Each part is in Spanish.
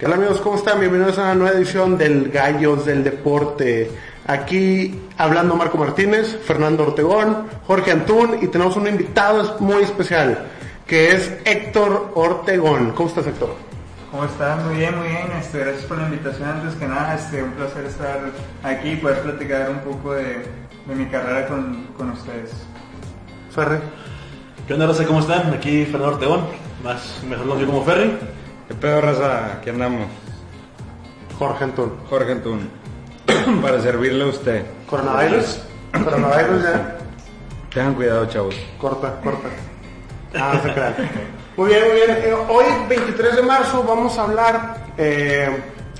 ¿Qué tal amigos? ¿Cómo están? Bienvenidos a una nueva edición del Gallos del Deporte. Aquí hablando Marco Martínez, Fernando Ortegón, Jorge Antún y tenemos un invitado muy especial que es Héctor Ortegón. ¿Cómo estás Héctor? ¿Cómo estás? Muy bien, muy bien. Este, gracias por la invitación. Antes que nada, este, un placer estar aquí y poder platicar un poco de, de mi carrera con, con ustedes. Ferry. ¿Qué onda, Raza? ¿Cómo están? Aquí Fernando Ortegón, más mejor conocido como Ferry. ¿Qué pedo, raza? Aquí andamos. Jorge Antún. Jorge Antún. Para servirle a usted. ¿Coronavirus? ¿Coronavirus ya? Tengan cuidado, chavos. Corta, corta. Ah, no se crean. Muy bien, muy bien. Eh, hoy, 23 de marzo, vamos a hablar eh,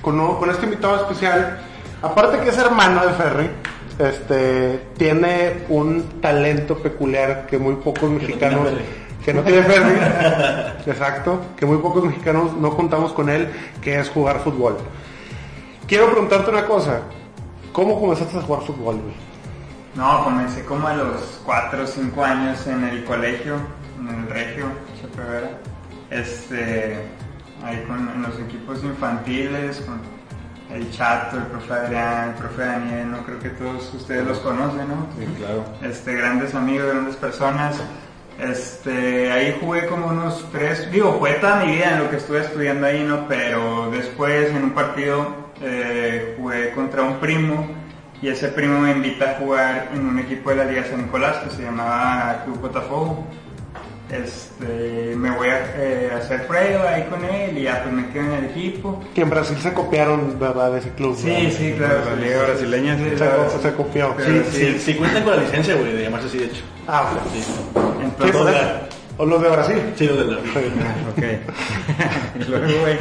con, con este invitado especial. Aparte que es hermano de Ferry, este, tiene un talento peculiar que muy pocos mexicanos... Que no tiene Ferry. Exacto. Que muy pocos mexicanos no contamos con él, que es jugar fútbol. Quiero preguntarte una cosa. ¿Cómo comenzaste a jugar fútbol, güey? No, comencé como a los 4 o 5 años en el colegio, en el Regio, Chepe Vera. Este, ahí con en los equipos infantiles, con el Chato, el profe Adrián, el profe Daniel, no creo que todos ustedes los conocen, ¿no? Sí, claro. este, grandes amigos, grandes personas. Este, ahí jugué como unos tres, digo, fue toda mi vida en lo que estuve estudiando ahí, ¿no? Pero después en un partido eh, jugué contra un primo y ese primo me invita a jugar en un equipo de la Liga San Nicolás que se llamaba Club Botafogo. Este, me voy a eh, hacer prueba ahí con él y ya pues me quedo en el equipo. Que en Brasil se copiaron, ¿verdad? De ese club. Sí, ¿verdad? sí, claro. La liga brasileña, sí. Sí, Se, claro. se copió. Pero Sí, sí. sí, sí cuentan con la licencia, güey, de llamarse así, de hecho. Ah, ok. Sí, Entonces, o sea, o los de Brasil. sí lo de la... Ok. Y luego, güey,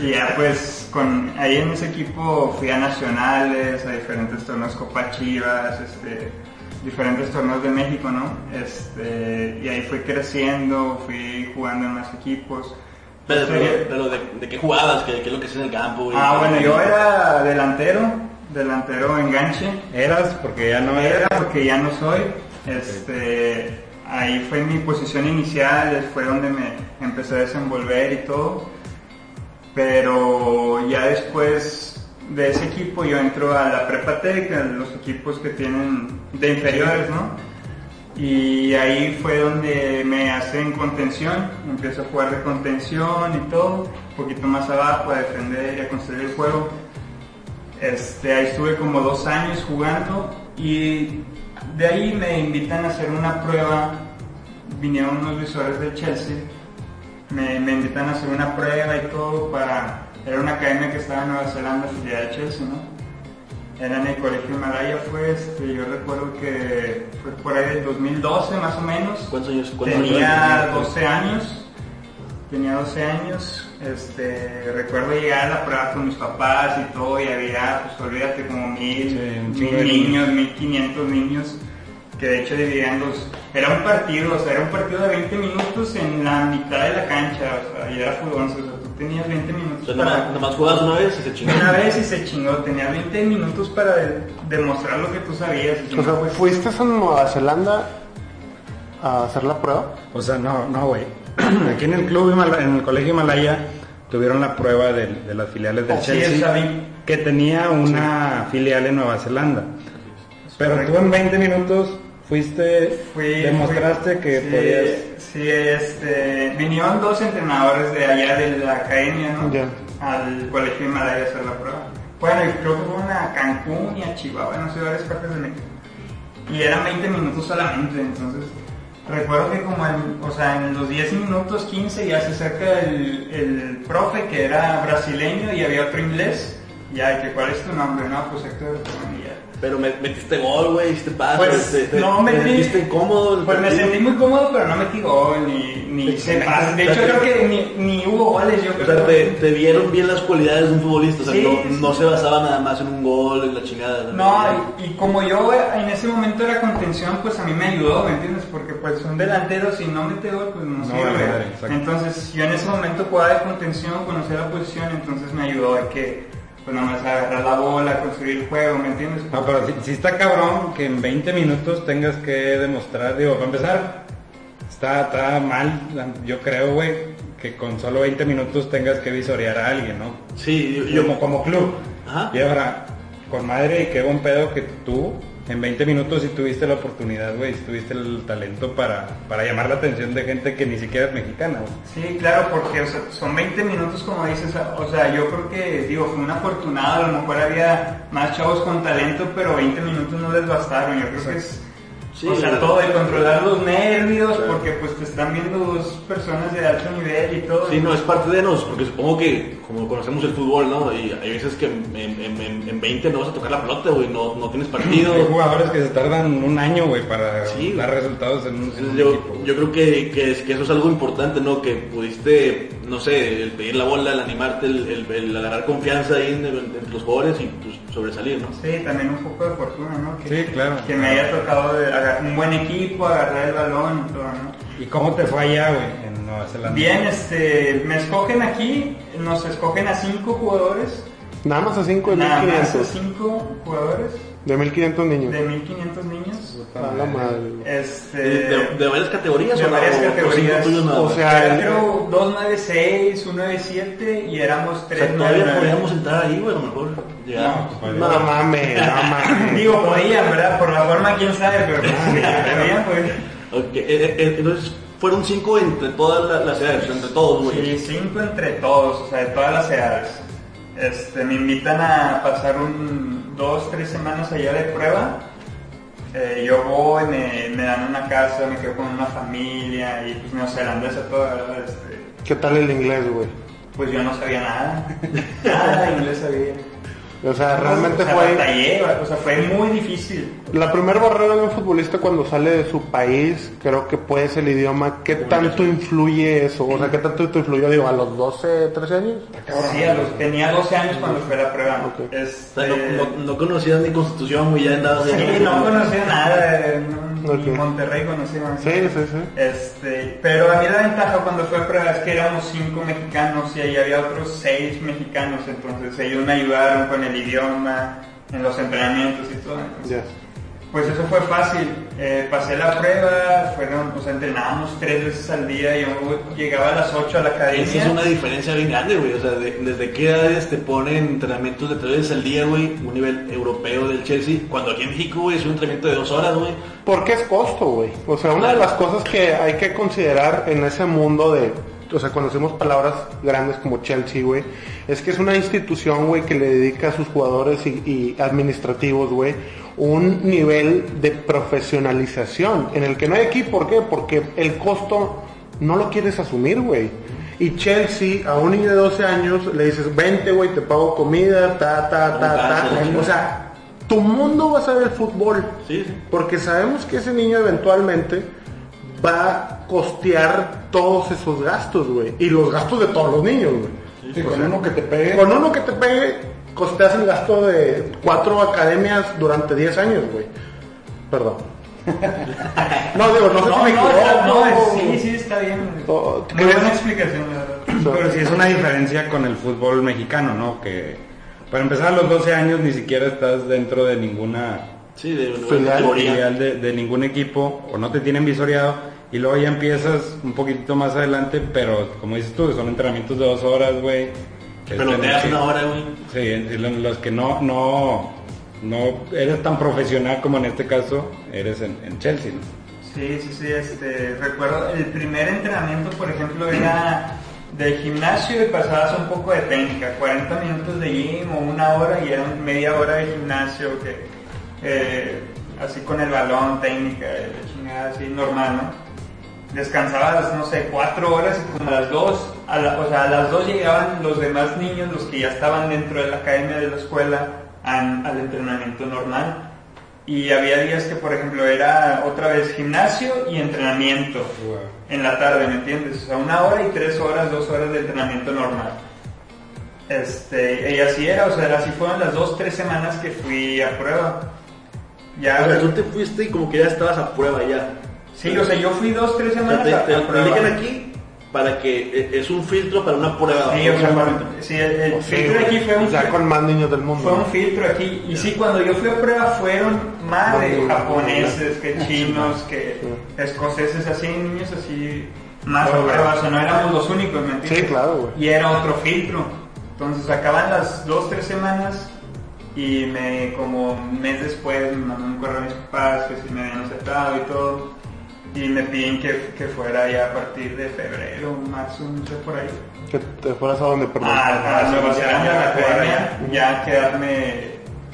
y ya pues con ahí en ese equipo fui a nacionales, a diferentes torneos Copa Chivas, este, diferentes torneos de México, ¿no? Este, y ahí fui creciendo, fui jugando en más equipos. Pero, pero, pero de, de qué jugabas, ¿Qué, qué es lo que haces en el campo, güey? Ah, bueno, yo era delantero, delantero enganche. Eras porque ya no Era porque ya no soy. Este, ahí fue mi posición inicial, fue donde me empecé a desenvolver y todo. Pero ya después de ese equipo yo entro a la Prepa Tech, a los equipos que tienen de inferiores, ¿no? Y ahí fue donde me hacen contención, empiezo a jugar de contención y todo, un poquito más abajo a defender y a construir el juego. Este, ahí estuve como dos años jugando y de ahí me invitan a hacer una prueba. Vinieron unos visores del Chelsea, me, me invitan a hacer una prueba y todo para. Era una academia que estaba en Nueva Zelanda, filial de Chelsea, ¿no? Era en el colegio Himalaya, fue este, yo recuerdo que fue por ahí del 2012 más o menos. ¿Cuántos años? cuántos años Tenía tenías? 12 años, tenía 12 años, este, recuerdo llegar a la prueba con mis papás y todo y había, pues olvídate, como mil, Sí, mil niños, mil quinientos niños, que de hecho dividían los, era un partido, o sea, era un partido de 20 minutos en la mitad de la cancha, o sea, y era fútbol, tenías 20 O minutos sea, para... nomás, nomás jugabas una vez y se chingó. Una vez y se chingó, tenía 20 minutos para de- demostrar lo que tú sabías. y O sea, no, ¿fuiste a Nueva Zelanda a hacer la prueba? O sea, no, no, güey. Aquí en el club, en el colegio Himalaya, tuvieron la prueba de, de las filiales del Así Chelsea, que tenía una filial en Nueva Zelanda. Pero tú en 20 minutos fuiste, Fui- demostraste fui- que sí, podías... Sí, este, vinieron dos entrenadores de allá de la academia, ¿no? Ya. Al colegio Himalaya a hacer la prueba. Bueno, y creo que fueron a Cancún y a Chihuahua, no sé, varias partes de México. Y eran 20 minutos solamente, entonces recuerdo que como en, o sea, en los 10 minutos, 15 ya se acerca el, el profe que era brasileño y había otro inglés. Ya, que cuál es tu nombre, no, pues Héctor. Pero me- metiste gol, güey, hiciste pases, Pues, te, te- no te metí- sentiste incómodo. Pues me sentí muy cómodo, pero no metí gol, ni, ni hice pases. De hecho, creo que ni, ni hubo goles. Yo O creo sea, te, te vieron bien las cualidades de un futbolista, o sea, Sí, no, sí. no se basaba nada más en un gol, en la chingada. No, y, y como yo en ese momento era contención, pues a mí me ayudó, ¿me entiendes? Porque pues un delantero si no mete gol, pues no, No, sirve. entonces yo en ese momento jugaba de contención, conocía la posición, entonces me ayudó a que pues nada más agarrar la bola, construir el juego, ¿me entiendes? No, pero si, está cabrón que en 20 minutos tengas que demostrar, digo, para empezar, está, está mal, yo creo, güey, que con solo 20 minutos tengas que visorear a alguien, ¿no? Sí, yo, yo- como, como club. Ajá. Y ahora, con madre, y qué buen pedo que tú, en 20 minutos sí tuviste la oportunidad, güey, sí tuviste el talento para, para llamar la atención de gente que ni siquiera es mexicana, güey. Sí, claro, porque o sea, son 20 minutos como dices, o sea, yo creo que, digo, fue un afortunado, a lo mejor había más chavos con talento, pero 20 minutos no les bastaron, yo creo que es, Sí, o sea, todo de controlar los nervios, Claro. porque pues te están viendo dos personas de alto nivel y todo. Sí, no, es parte de nos, porque supongo que como conocemos el fútbol, ¿no? Y hay veces que en, en, en- en 20 no vas a tocar la pelota, güey, no, no tienes partido. Hay jugadores que se tardan un año, güey, para Sí, dar resultados en un, en un Yo, equipo. yo creo que, que, es- que eso es algo importante, ¿no? Que pudiste, no sé, el pedir la bola, el animarte, el, el- el agarrar confianza ahí en- los jugadores y pues, sobresalir, ¿no? Sí, también un poco de fortuna, ¿no? Que, Sí, claro. Que me haya tocado de agar- un buen equipo, agarrar el balón y todo, ¿no? ¿Y cómo te fue allá, güey, en Nueva Zelanda? Bien, este, me escogen aquí, nos escogen a cinco jugadores, Nada más a 5 de nada más a 1500. cinco jugadores De 1500 niños. de 1500 niños. A la madre. Este, De, de- de varias categorías, de ¿o no? varias ¿O cinco categorías. O más? sea, Era, el- creo 296, 197 y éramos O 3 sea, todavía podíamos entrar ahí, güey, a lo mejor. Llegamos. No, pues, No mames, no mames. Digo, podían, ¿verdad? Por la forma, quién sabe, pero pues, podían, pues. Ok, eh, eh, entonces fueron cinco entre todas la- las edades, entre todos, güey. Sí, cinco entre todos, o sea, de todas las edades. Este, me invitan a pasar un, dos, tres semanas allá de prueba. Eh, yo voy, me, me dan una casa, me quedo con una familia y pues neozelandesa toda, ¿verdad? Este, ¿Qué tal el inglés, güey? pues yo no sabía nada. Nada de inglés sabía. O sea, realmente o sea, fue batallé, o sea, fue muy difícil. la primera barrera de un futbolista cuando sale de su país, creo que puede ser el idioma. ¿Qué tanto influye eso? O sea, ¿qué tanto te influyó, digo, a los 12, 13 años? Sí, a los, tenía 12 años cuando fue la prueba. O Este, sea, no, no, no conocías ni constitución, ya andabas Sí, no conocía nada, eh, no, ni Ok. Monterrey conocía. Sí, sí, sí. Este, pero a mí la ventaja cuando fue a prueba es que éramos cinco mexicanos y ahí había otros seis mexicanos, entonces ellos me ayudaron con el idioma, en los entrenamientos y todo. entonces. Pues eso fue fácil. Eh, pasé la prueba, fueron, o sea, entrenábamos tres veces al día. Yo llegaba a las 8 a la academia. Esa es una diferencia bien grande, güey. O sea, de- desde qué edades te ponen entrenamientos de tres veces al día, güey, un nivel europeo del Chelsea, cuando aquí en México, güey, es un entrenamiento de dos horas, güey. Porque es costo, güey. O sea, una de las cosas que hay que considerar en ese mundo de, o sea, cuando hacemos palabras grandes como Chelsea, güey, es que es una institución, güey, que le dedica a sus jugadores y, y administrativos, güey, un nivel de profesionalización en el que no hay aquí, ¿por qué? Porque el costo no lo quieres asumir, güey. Y Chelsea, a un niño de 12 años, le dices, vente, güey, te pago comida, ta, ta, ta, ta. O sea, tu mundo va a ser el fútbol. Sí, sí. Porque sabemos que ese niño eventualmente va a costear todos esos gastos, güey. Y los gastos de todos los niños, güey. Sí, con uno que te pegue. Con uno que te pegue, costeas el gasto de cuatro academias durante 10 años, güey. Perdón. no, digo, no sé No, si me no, equivoco. no, es- sí, sí, está bien. Oh, buena explicación, la verdad. Pero sí es una diferencia con el fútbol mexicano, ¿no? Que para empezar a los 12 años ni siquiera estás dentro de ninguna Sí, de filial de, de ningún equipo o no te tienen visoreado y luego ya empiezas un poquitito más adelante, pero como dices tú, son entrenamientos de dos horas, güey. que es tener Peloteas que- una hora, güey. Sí, lo- los que no, no, no eres tan profesional como en este caso eres en, en Chelsea, ¿no? Sí, sí, sí, este, recuerdo, el primer entrenamiento, por ejemplo, era de gimnasio y pasabas un poco de técnica, 40 minutos de gym o una hora y era media hora de gimnasio, que, eh, así con el balón, técnica, chingada, así normal, ¿no? Descansabas, no sé, cuatro horas y como a las dos, a la- o sea, a las dos llegaban los demás niños, los que ya estaban dentro de la academia de la escuela, al entrenamiento normal. Y había días que, por ejemplo, era otra vez gimnasio y entrenamiento Wow. en la tarde, ¿me entiendes? O sea, una hora y tres horas, dos horas de entrenamiento normal. Este, y así era, o sea, así fueron las dos, tres semanas que fui a prueba. Ya, O sea, tú te fuiste y como que ya estabas a prueba ya. Sí, o sea, yo fui dos, tres semanas te, a aquí para que e- es un filtro para una prueba. Sí, o sea, para- sí, el, el Sí, filtro güey, aquí fue un, ya con más niños del mundo. fue un filtro aquí. Y sí, cuando yo fui a prueba fueron más de japoneses, que chinos, que escoceses, así, niños así, más a prueba. O sea, no éramos los únicos, ¿me entiendes? Sí, claro, güey. Y era otro filtro. Entonces acaban las dos, tres semanas y me, como un mes después, me mandó un correo a mis papás que si me habían aceptado y todo. Y me piden que, que fuera ya a partir de febrero, marzo, no sé por ahí. Que te fueras a donde, perdón. a, a Nueva Zelanda, a la ya, academia, ya quedarme,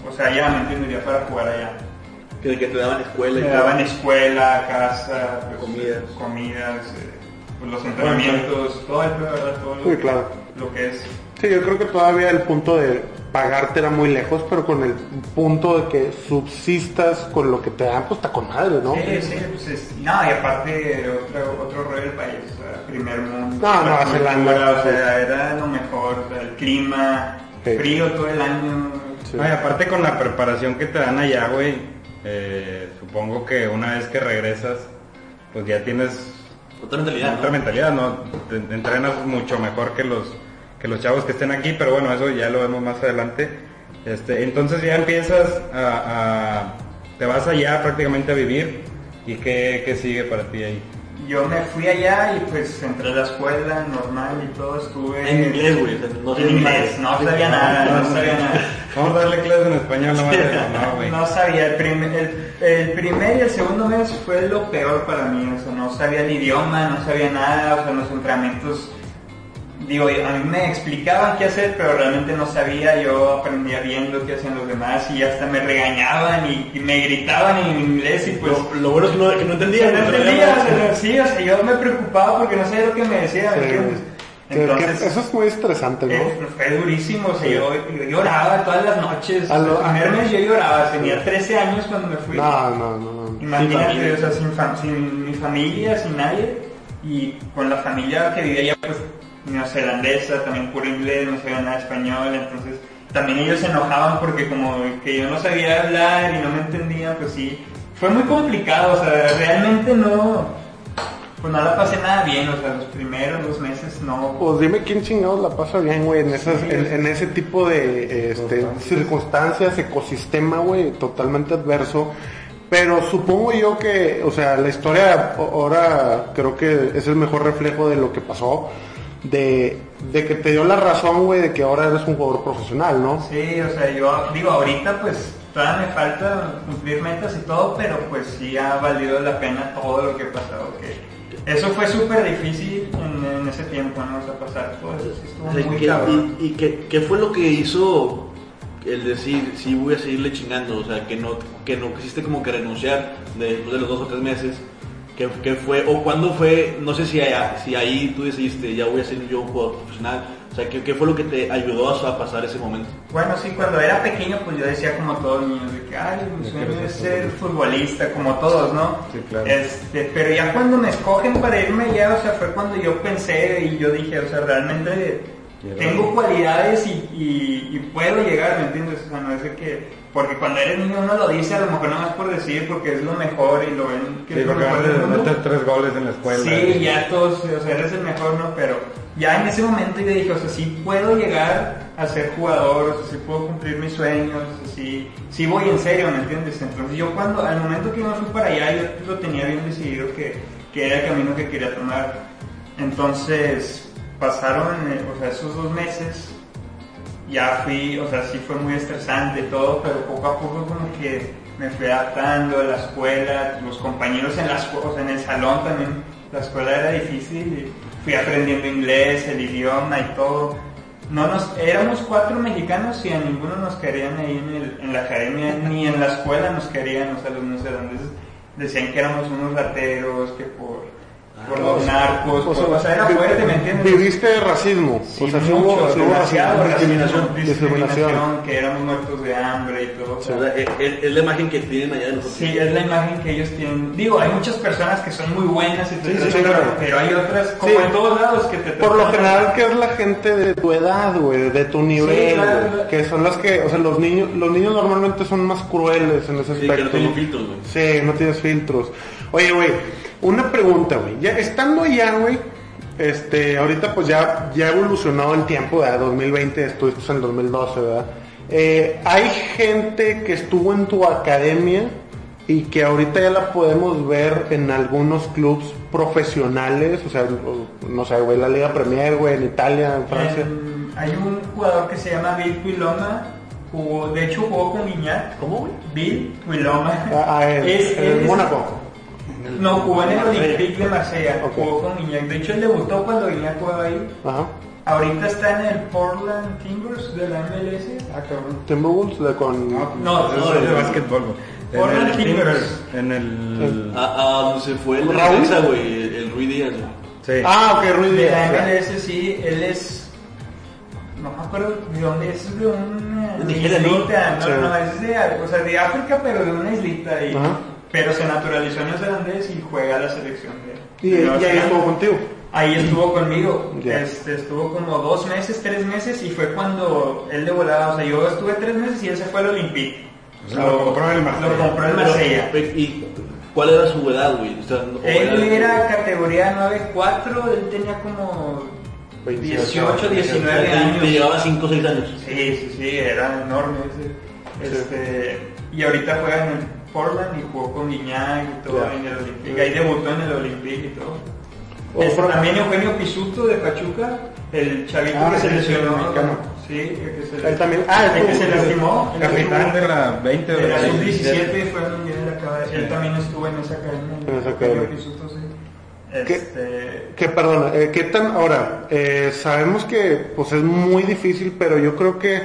o sea, ya me entiendes, ya para jugar allá. Que, que te daban escuela y todo. daban escuela, casa, pues, Comidas. comidas pues, los entrenamientos, todo el ¿verdad? Todo lo, Sí, que- claro. lo que es. Sí, yo creo que todavía el punto de pagarte era muy lejos, pero con el punto de que subsistas con lo que te dan, pues está con madre, ¿no? Sí, sí, pues es, no, y aparte otro, otro rollo del país, o sea, primer mundo. No, la Nueva cultura, Zelanda, O sea, era lo mejor, o sea, el clima, Sí. frío todo el año. Sí. No, y aparte con la preparación que te dan allá, güey, eh, supongo que una vez que regresas, pues ya tienes Otra mentalidad. otra ¿no? mentalidad, ¿no? Te, te entrenas mucho mejor que los que los chavos que estén aquí, pero bueno, eso ya lo vemos más adelante. Este, entonces ya empiezas a, a- te vas allá prácticamente a vivir y qué, qué sigue para ti ahí. Yo me fui allá y pues entré a la escuela normal y todo, estuve... En inglés, güey. no sé En inglés, no sabía nada, no sabía nada. Vamos a darle clases en español, no, no, güey. No sabía, el, prim- el, el primer y el segundo mes fue lo peor para mí, o sea, no sabía el idioma, no sabía nada, o sea, los entrenamientos, digo, a mí me explicaban qué hacer, pero realmente no sabía, yo aprendía viendo qué hacían los demás y hasta me regañaban y, y me gritaban en inglés y pues... Lo, lo bueno es que no, que no entendía. no entendía, o sea, sí, o sea, yo me preocupaba porque no sabía lo que me decía, ¿me Sí, entiendes? que- que Entonces, eso es muy estresante, ¿no? eh, fue durísimo, o sea, yo, yo lloraba todas las noches. A lo- el primer mes yo lloraba, tenía 13 años cuando me fui. No, no, no. no. Imagínate, o sea, sin, fam- sin mi familia, sin nadie, y con la familia que vivía allá, pues, neozelandesa, también puro inglés, no sabía nada de español, entonces también ellos se enojaban porque como que yo no sabía hablar y no me entendían, pues sí, fue muy complicado, o sea, realmente no, pues no la pasé nada bien, o sea, los primeros dos meses no, Pues dime quién chingados la pasa bien, güey, en, esas, en, en ese tipo de este, circunstancias, ecosistema, güey, totalmente adverso. Pero supongo yo que, o sea, la historia ahora creo que es el mejor reflejo de lo que pasó, de, de que te dio la razón, güey, de que ahora eres un jugador profesional, ¿no? Sí, o sea, yo digo, ahorita pues todavía me falta cumplir metas y todo, pero pues sí ha valido la pena todo lo que he pasado. Que eso fue súper difícil en, en ese tiempo, ¿no? O sea, pasar todo eso, sí estuvo O sea, muy ¿qué- cabrón. ¿Y, y qué, qué fue lo que hizo el decir, sí voy a seguirle chingando? O sea, que no, que no quisiste como que renunciar después de los dos o tres meses. ¿Qué, qué fue? ¿O cuándo fue? No sé si, allá- si ahí tú decidiste, ya voy a ser yo un jugador profesional. O sea, ¿qué, qué fue lo que te ayudó a pasar ese momento? Bueno, sí, cuando era pequeño pues yo decía como todos los niños, de que, ay, mi sueño quiero es ser futbolista, como todos, ¿no? Sí, claro. Este, pero ya cuando me escogen para irme ya, o sea, fue cuando yo pensé y yo dije, o sea, realmente tengo cualidades y, y- y puedo llegar, ¿me entiendes? O sea, no es que, porque cuando eres niño uno lo dice a lo mejor nada más por decir, porque es lo mejor y lo ven que Sí, es lo porque metes, tres goles en la escuela. Sí, ya todos, o sea, eres el mejor, ¿no? Pero ya en ese momento yo dije, o sea, sí puedo llegar a ser jugador, o sea, sí puedo cumplir mis sueños, o sea, sí, sí voy en serio, ¿me entiendes? Entonces yo cuando, al momento que yo me fui para allá, yo lo tenía bien decidido que, que era el camino que quería tomar. Entonces pasaron, eh, o sea, esos dos meses, ya fui, o sea, sí fue muy estresante y todo, pero poco a poco como que me fui adaptando a la escuela, los compañeros en la escuela, o sea, en el salón también, la escuela era difícil, y fui aprendiendo inglés, el idioma y todo. No nos, éramos cuatro mexicanos y a ninguno nos querían ahí en, el- en la academia, ni en la escuela nos querían, o sea, los neozelandeses decían que éramos unos rateros, que por por los narcos, O sea, por- o sea, era fuerte, ¿me entiendes? Viviste racismo. Sí, o sea, sí mucho, hubo, sí racismo, discriminación, discriminación. discriminación, que éramos muertos de hambre y todo. o O sea, es, es- es la imagen que tienen allá de nosotros. Sí, es la imagen que ellos tienen. Digo, hay muchas personas que son muy buenas y te Sí, sí, sí, claro. pero hay otras, como Sí. en todos lados, que te Por lo general que es la gente de tu edad, güey, de tu nivel, claro, que son las que, o sea, los niños, los niños normalmente son más crueles en ese Sí, que no aspecto. tienen filtros, güey. Sí, no tienes filtros. Oye, güey, una pregunta, güey. Ya estando allá, güey, este, ahorita pues ya, ya ha evolucionado el tiempo, ¿verdad? 2020, estuviste en el 2012, ¿verdad? Eh, hay gente que estuvo en tu academia y que ahorita ya la podemos ver en algunos clubs profesionales, o sea, no sé, güey, la Liga Premier, güey, en Italia, en Francia. En- hay un jugador que se llama Bill Quiloma, jugó, de hecho jugó con Guiñac. ¿Cómo, güey? Bill Quiloma. Ah, ah, en, Es- es- Mónaco. No, jugó en el Olympique de Marsella, Ok. jugó con Guiñac. De hecho él debutó cuando Guiñac jugaba ahí. Ajá. Ahorita está en el Portland Timbers de la MLS. Ah, cabrón. Timberwolves de con... No, No, es de básquetbol, Portland Timbers. En el... A, a donde se fue el ¿Raúl? güey, el, Rui Díaz. Sí. Ah, ok, Ruiz De la Díaz. MLS sí, él es. No me acuerdo de dónde es, es de una islita, no, Sí. no, es de, o sea, de África, pero de una islita. Ajá. Pero se naturalizó neozelandés y juega la selección de. Y, de y ahí estuvo contigo. Ahí estuvo conmigo, Ya. este, estuvo como dos meses, tres meses y fue cuando él de volada, o sea, yo estuve tres meses y él se fue al Olympique. O sea, lo compró el Marsella. Lo compró el Marsella. ¿Y cuál era su edad, güey? O sea, Él era categoría 9-4, él tenía como 28, 18, 19 Te años. llevaba 5 o 6 años. Sí, sí, sí, era enorme ese. Este, y ahorita juega en el Portland y jugó con Guiñac y todo en el Olympique. Ahí debutó en el Olympique y todo. Este, también Eugenio Pisuto de Pachuca, el chavito Ah, que se lesionó. Sí, el que se Él también- ah, el que estuvo- se lastimó. el que Capitán de la 20 de la de sub-17 fue al mundial acaba de- Él también estuvo en esa academia. En esa academia. Pisuto, sí. ¿Qué? Este, Que perdona, eh, ¿qué tan ahora? eh, sabemos que pues es muy difícil, pero yo creo que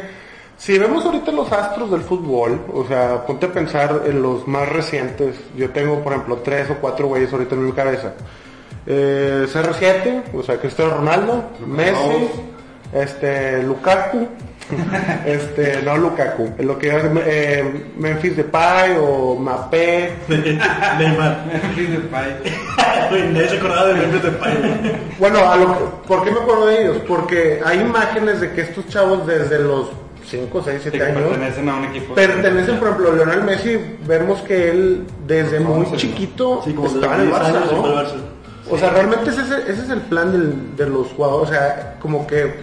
si vemos ahorita los astros del fútbol, o sea, ponte a pensar en los más recientes. Yo tengo, por ejemplo, tres o cuatro güeyes ahorita en mi cabeza. Eh, CR7, o sea, Cristiano Ronaldo, Messi, este, Lukaku, este, no Lukaku, lo que eh, Memphis Depay o Mbappé, Neymar. Güey, nadie se acordaba de Memphis Depay. Bueno, a lo que- ¿por qué me acuerdo de ellos? Porque hay imágenes de que estos chavos desde los 5, 6, 7 que años pertenecen a un equipo. pertenecen, por ejemplo, Lionel Messi, vemos que él desde muy chiquito Sí, como estaba en el 10 Barça. O sea, realmente ese, es el- ese es el plan del- de los jugadores, o sea, como que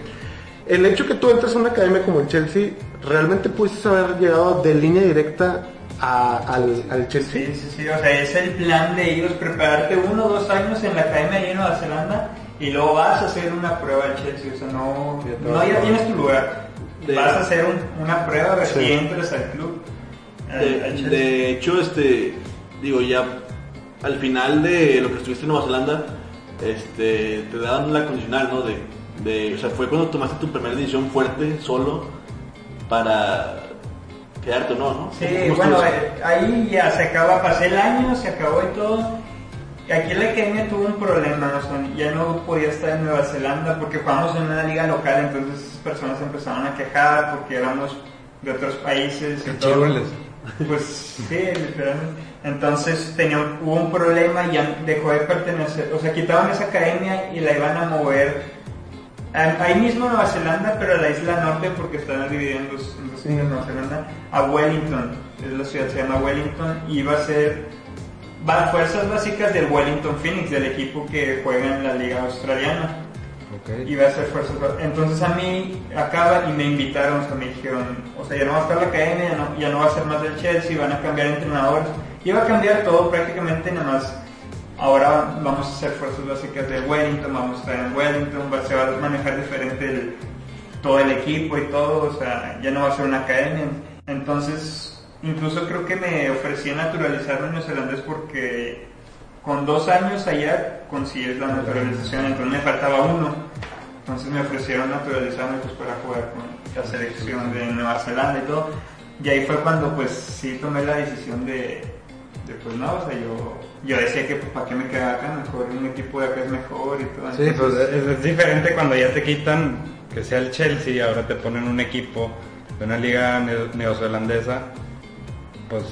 el hecho que tú entres a una academia como el Chelsea, realmente pudiste haber llegado de línea directa a- al, al Chelsea. Sí, sí, sí, o sea, es el plan de ellos prepararte uno o dos años en la academia de Nueva Zelanda y luego vas a hacer una prueba al Chelsea, o sea, no, no ya tienes tu lugar, De- vas a hacer un- una prueba ver Sí. si entras al club. al De, de hecho, este, digo, ya al final de lo que estuviste en Nueva Zelanda, este, te daban la condicional, ¿no? De, de, o sea, fue cuando tomaste tu primera decisión fuerte, solo, para quedarte o no, ¿no? Sí, ¿Cómo bueno, eh, ahí ya se acaba, pasé el año, se acabó y todo. Aquí la academia tuvo un problema, ya no podía estar en Nueva Zelanda porque jugamos en una liga local, entonces esas personas empezaron a quejar porque éramos de otros países y todo. Pues sí, literalmente. Entonces tenía, hubo un problema y ya dejó de pertenecer, o sea, quitaban esa academia y la iban a mover ahí mismo Nueva Zelanda, pero a la isla norte porque están divididos en dos, en dos islas Nueva Zelanda, a Wellington, es la ciudad se llama Wellington y va a ser fuerzas básicas del Wellington Phoenix, del equipo que juega en la liga australiana Ok. iba a ser fuerzas básicas. Entonces a mí acaba y me invitaron, o sea, me dijeron, o sea, ya no va a estar la academia, ya no, ya no va a ser más del Chelsea, van a cambiar entrenadores. Iba a cambiar todo prácticamente, nada más. Ahora vamos a hacer fuerzas básicas de Wellington, vamos a estar en Wellington, va- se va a manejar diferente el- todo el equipo y todo, o sea, ya no va a ser una academia. Entonces, incluso creo que me ofrecí naturalizarme en neozelandés porque con dos años allá consigues la naturalización, entonces me faltaba uno. Entonces me ofrecieron naturalizarme pues para jugar con la selección de Nueva Zelanda y todo. Y ahí fue cuando pues sí tomé la decisión de, Después no, o sea, yo, yo decía que pues, para qué me quedaba acá, mejor un equipo de acá es mejor y todo. Sí, pues es, es diferente cuando ya te quitan que sea el Chelsea y ahora te ponen un equipo de una liga neo- neozelandesa, pues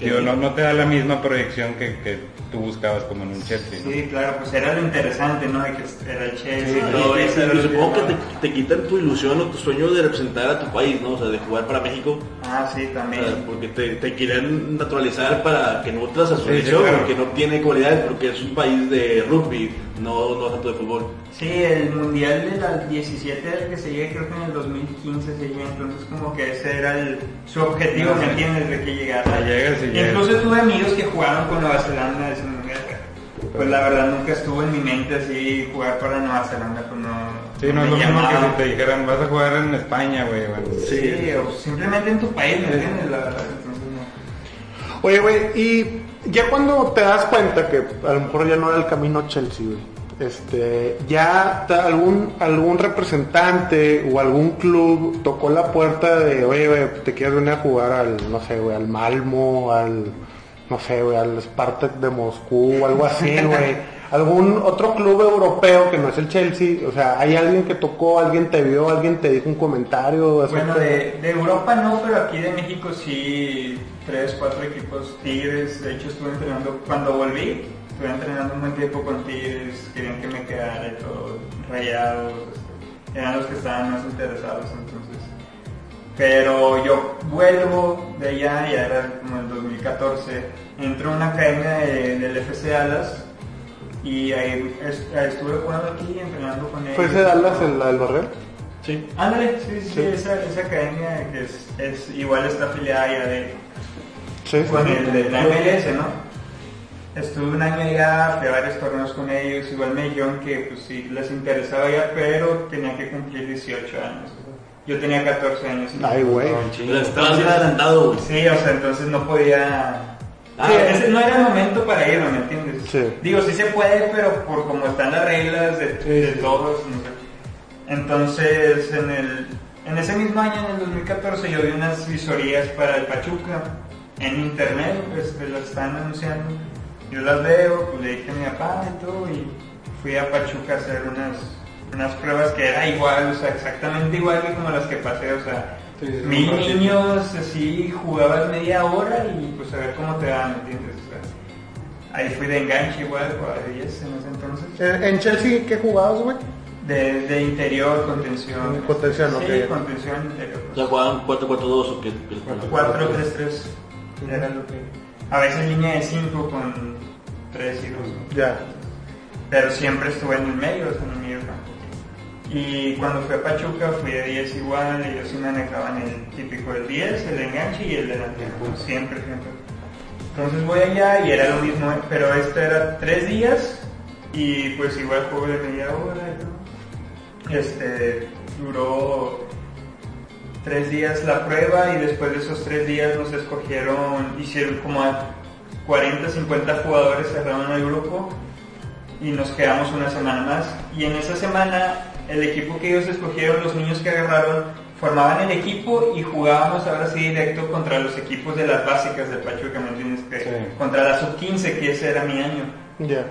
digo, no, no te da la misma proyección que, que tú buscabas como en un Chelsea. ¿no? Sí, claro, pues era lo interesante, ¿no? De que era el Chelsea y Y- todo eso. lo supongo que te, te quitan tu ilusión o tu sueño de representar a tu país, ¿no? O sea, de jugar para México. Ah, sí, o también. sea, porque te, te quieren naturalizar para que no te Sí, sí, selección, claro. porque no tiene cualidades, porque es un país de rugby, no, no tanto de fútbol. Sí, el mundial de las 17 era el que se llega, creo que en el 2015 se llega, entonces como que ese era el, su objetivo, Ah, ¿me sí. entiendes? De que llegara. Ya llegas y. Incluso tuve amigos que jugaron con Nueva Zelanda ese mundial. Pues la verdad nunca estuvo en mi mente así jugar para Nueva Zelanda, pues no. Sí, no es me lo mismo que si te dijeran vas a jugar en España, güey. bueno. Sí, o simplemente en tu país, ¿me entiendes? La verdad, entonces no. Oye, güey, y ya cuando te das cuenta que a lo mejor ya no era el camino Chelsea, este, ya algún, algún representante o algún club tocó la puerta de, oye, te quieres venir a jugar al, no sé, güey, al Malmo, al, no sé, güey, al Spartak de Moscú o algo así, güey. Algún otro club europeo que no es el Chelsea, o sea, hay alguien que tocó, alguien te vio, alguien te dijo un comentario. Bueno, de, de Europa no, pero aquí de México sí, tres, cuatro equipos Tigres. De hecho, estuve entrenando, cuando volví, estuve entrenando un buen tiempo con Tigres, querían que me quedara y todo, rayados, este, eran los que estaban más interesados entonces. Pero yo vuelvo de allá, ya era como el 2014, entro a una academia de- del FC Dallas y ahí, es- ahí estuve jugando aquí, entrenando con ellos. ¿Fue ese Dallas el, el Barrel? Sí. Ándale, sí, sí, sí, Sí. esa, esa academia que es, es igual está afiliada ya de, Sí, con sí. el de la MLS, ¿no? Estuve un año allá, fui a varios torneos con ellos, igual me dijeron que pues sí les interesaba ya, pero tenía que cumplir 18 años. Yo tenía 14 años. Ay, güey. Estabas adelantado, güey. Sí, o sea, entonces no podía... Ah, Sí, ese no era el momento para irme, ¿me entiendes? Sí. Digo, sí se puede, pero por como están las reglas de, de todos. no sé. Entonces, en, el, en ese mismo año, en el 2014, yo vi unas visorías para el Pachuca en internet, pues las están anunciando. Yo las veo, pues le dije a mi papá y todo, y fui a Pachuca a hacer unas, unas pruebas que era igual, o sea, exactamente igual que como las que pasé, o sea, Sí, sí, mil sí. niños así jugabas media hora y pues a ver cómo te dan, ¿me entiendes? O sea, ahí fui de enganche igual, jugaba de 10 en ese entonces. Eh, ¿En Chelsea qué jugabas, güey? De, de interior, contención. Contención, Sí, ok. contención interior. O sea, jugaban 4-4-2 o qué. 4-3-3 era lo que... A veces línea de 5 con 3 y 2. Ya. Pero siempre estuve en el medio, o sea, en el medio. Y cuando fui a Pachuca fui de 10 igual, ellos sí manejaban el típico del 10, el enganche y el delantero. Siempre, siempre. Entonces voy allá y era lo mismo, pero este era 3 días y pues igual juego de media hora y todo. Este, duró tres días la prueba y después de esos tres días nos escogieron, hicieron como a 40, 50 jugadores cerraron el grupo y nos quedamos una semana más. Y en esa semana el equipo que ellos escogieron, los niños que agarraron, formaban el equipo y jugábamos ahora sí directo contra los equipos de las básicas de Pachuca, ¿me entiendes? Que- Sí. Contra la sub-15, que ese era mi año.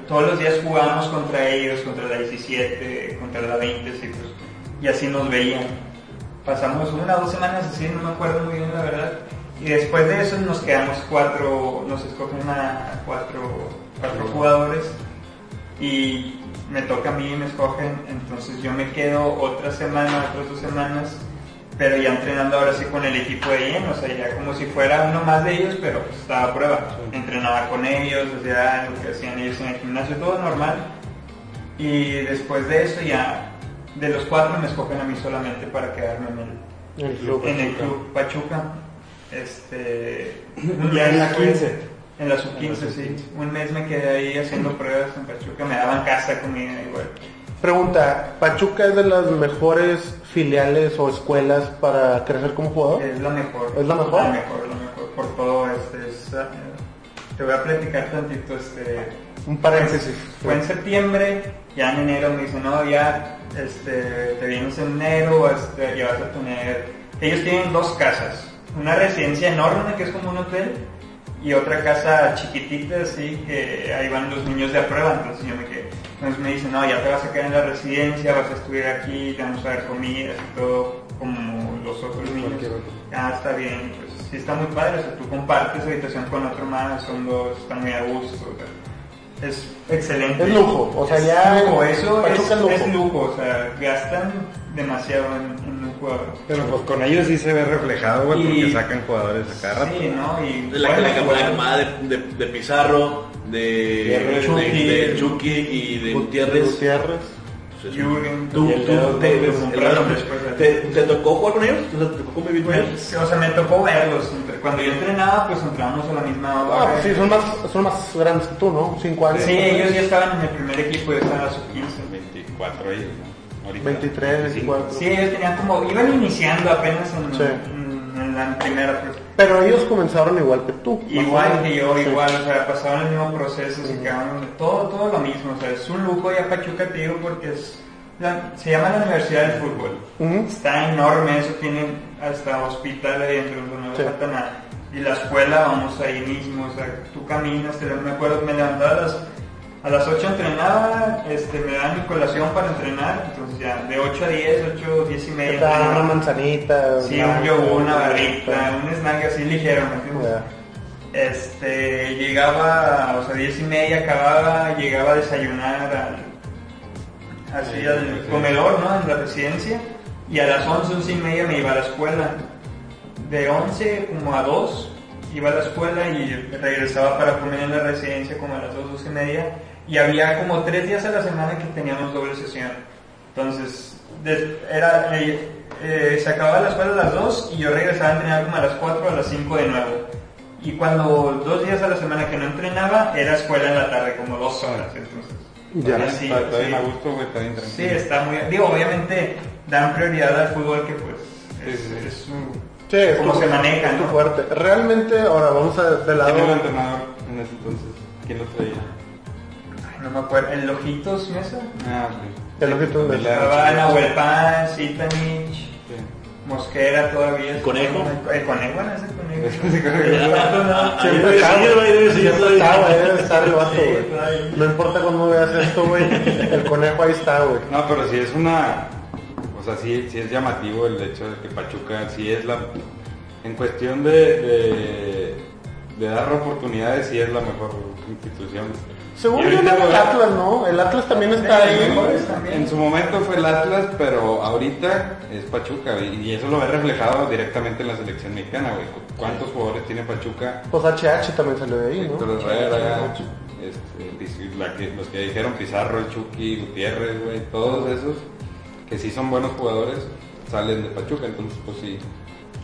Todos los días jugábamos contra ellos, contra la 17, contra la 20, sí, pues, y así nos veían. Pasamos una o dos semanas así, no me acuerdo muy bien la verdad. Y después de eso nos quedamos cuatro, nos escogen a, a cuatro, cuatro jugadores y me toca a mí y me escogen, entonces yo me quedo otra semana, otras dos semanas, pero ya entrenando ahora sí con el equipo de lleno, o sea, ya como si fuera uno más de ellos, pero pues estaba a prueba. Entrenaba con ellos, hacía lo que hacían ellos en el gimnasio, todo normal. Y después de eso ya, de los cuatro me escogen a mí solamente para quedarme en el, El club. en el club Pachuca. Este, Ya en la después- 15. En la sub-15, sí. Un mes me quedé ahí haciendo pruebas en Pachuca, me daban casa, comida igual. Pregunta, ¿Pachuca es de las mejores filiales o escuelas para crecer como jugador? Es la mejor. ¿Es la mejor? La mejor, la mejor. Por todo, este, es, eh, te voy a platicar tantito, este... Un paréntesis. Fue en septiembre, ya en enero me dicen, no, ya, este, te vienes en enero, este, ya vas a tener... Ellos tienen dos casas, una residencia enorme que es como un hotel y otra casa chiquitita, así, que ahí van los niños de a prueba, entonces yo me quedé. Entonces me dicen, no, ya te vas a quedar en la residencia, vas a estudiar aquí, te vamos a dar comida y todo, como los otros niños. Ah, está bien, pues sí está muy padre, o sea, tú compartes habitación con otro más, son dos, están muy a gusto, o sea, es excelente. Es lujo, o sea, Es ya lujo, eso Pachuca es, es lujo. es lujo, o sea, gastan demasiado en, en un jugador. Pero pues con ellos sí se ve reflejado, güey, porque sacan jugadores a cada rato. Sí, ¿no? Y De la, la, jugadores. camada de, de, de Pizarro, de, Chucky. de Chucky y de Gutiérrez. Gutiérrez. Pues, Jürgen. ¿Tú, tú te, te, te tocó jugar con ellos? O sea, ¿Te tocó convivir con ellos? O sea, me tocó verlos. Cuando yo entrenaba, pues entrábamos a la misma hora. Ah, pues sí, son más, son más grandes que tú, ¿no? Cinco años. Sí, ellos ya estaban en el primer equipo, yo estaba a sub 15. 24 ellos, ¿no? Ahorita. 23, 24. Sí, ellos tenían como, iban iniciando apenas en, Sí. en- en la primera. Pues. Pero ellos comenzaron igual que tú. Igual que yo, Sí. igual, o sea, pasaron el mismo proceso, se quedaron, todo, todo lo mismo, o sea, es un lujo ya Pachuca, te digo, porque es, la- se llama la Universidad del Fútbol, está enorme, eso tienen hasta hospital ahí dentro, no Sí. le falta nada, y la escuela, vamos ahí mismo, o sea, tú caminas, te, me acuerdo, me levantaba a las, a las 8 entrenaba, este, me daban mi colación para entrenar, entonces ya, de 8 a 10, 8, 10 y media, una manzanita. Sí, una- un yogur, una barrita, un snack así ligero, ¿me? Ya. Este, llegaba, o sea, diez y media acababa, llegaba a desayunar al, así Sí, al sí. comedor, ¿no? En la residencia, y a las once, once y media me iba a la escuela. De 11 como a 2 iba a la escuela y regresaba para comer en la residencia como a las 2, 2 y media, y había como tres días a la semana que teníamos doble sesión. Entonces, era, eh, eh, se acababa la escuela a las 2 y yo regresaba a entrenar como a las 4 o a las 5 de nuevo. Y cuando dos días a la semana que no entrenaba, era escuela en la tarde, como dos horas. Entonces, Ya. Sí, está, está sí. bien a gusto, güey, está bien sí, tranquilo. está muy... Digo, obviamente dan prioridad al fútbol que pues Sí, es, sí, sí. es su- Sí, es cómo tu- se maneja, es tu ¿no? fuerte. Realmente, ahora vamos a de lado. ¿Quién era el entrenador en ese entonces? ¿Quién lo traía? No me acuerdo, ¿el Ojitos Mesa? Ah, ok. El Ojitos Mesa. Estaba Nahuel Pan, Zitanich, Sí. Mosquera todavía. ¿El conejo? El conejo, no es el conejo. Siempre. Debe estar el vato, güey. No importa cuándo veas esto, güey. El conejo ahí está, güey. No, pero sí es una. O sea, sí, sí es llamativo el hecho de que Pachuca sí es la. En cuestión de, de, de dar oportunidades, sí es la mejor institución. Según yo, no el Atlas, ¿no? El Atlas también está ahí. En su momento fue el Atlas, pero ahorita es Pachuca, güey, y eso lo ve reflejado directamente en la selección mexicana, güey. ¿Cu- ¿Cuántos jugadores tiene Pachuca? Pues HH también salió de ahí, ¿no? Héctor Herrera, este, dice- la que- los que dijeron Pizarro, Chucky, Gutiérrez, güey, todos esos que sí son buenos jugadores salen de Pachuca, entonces pues sí.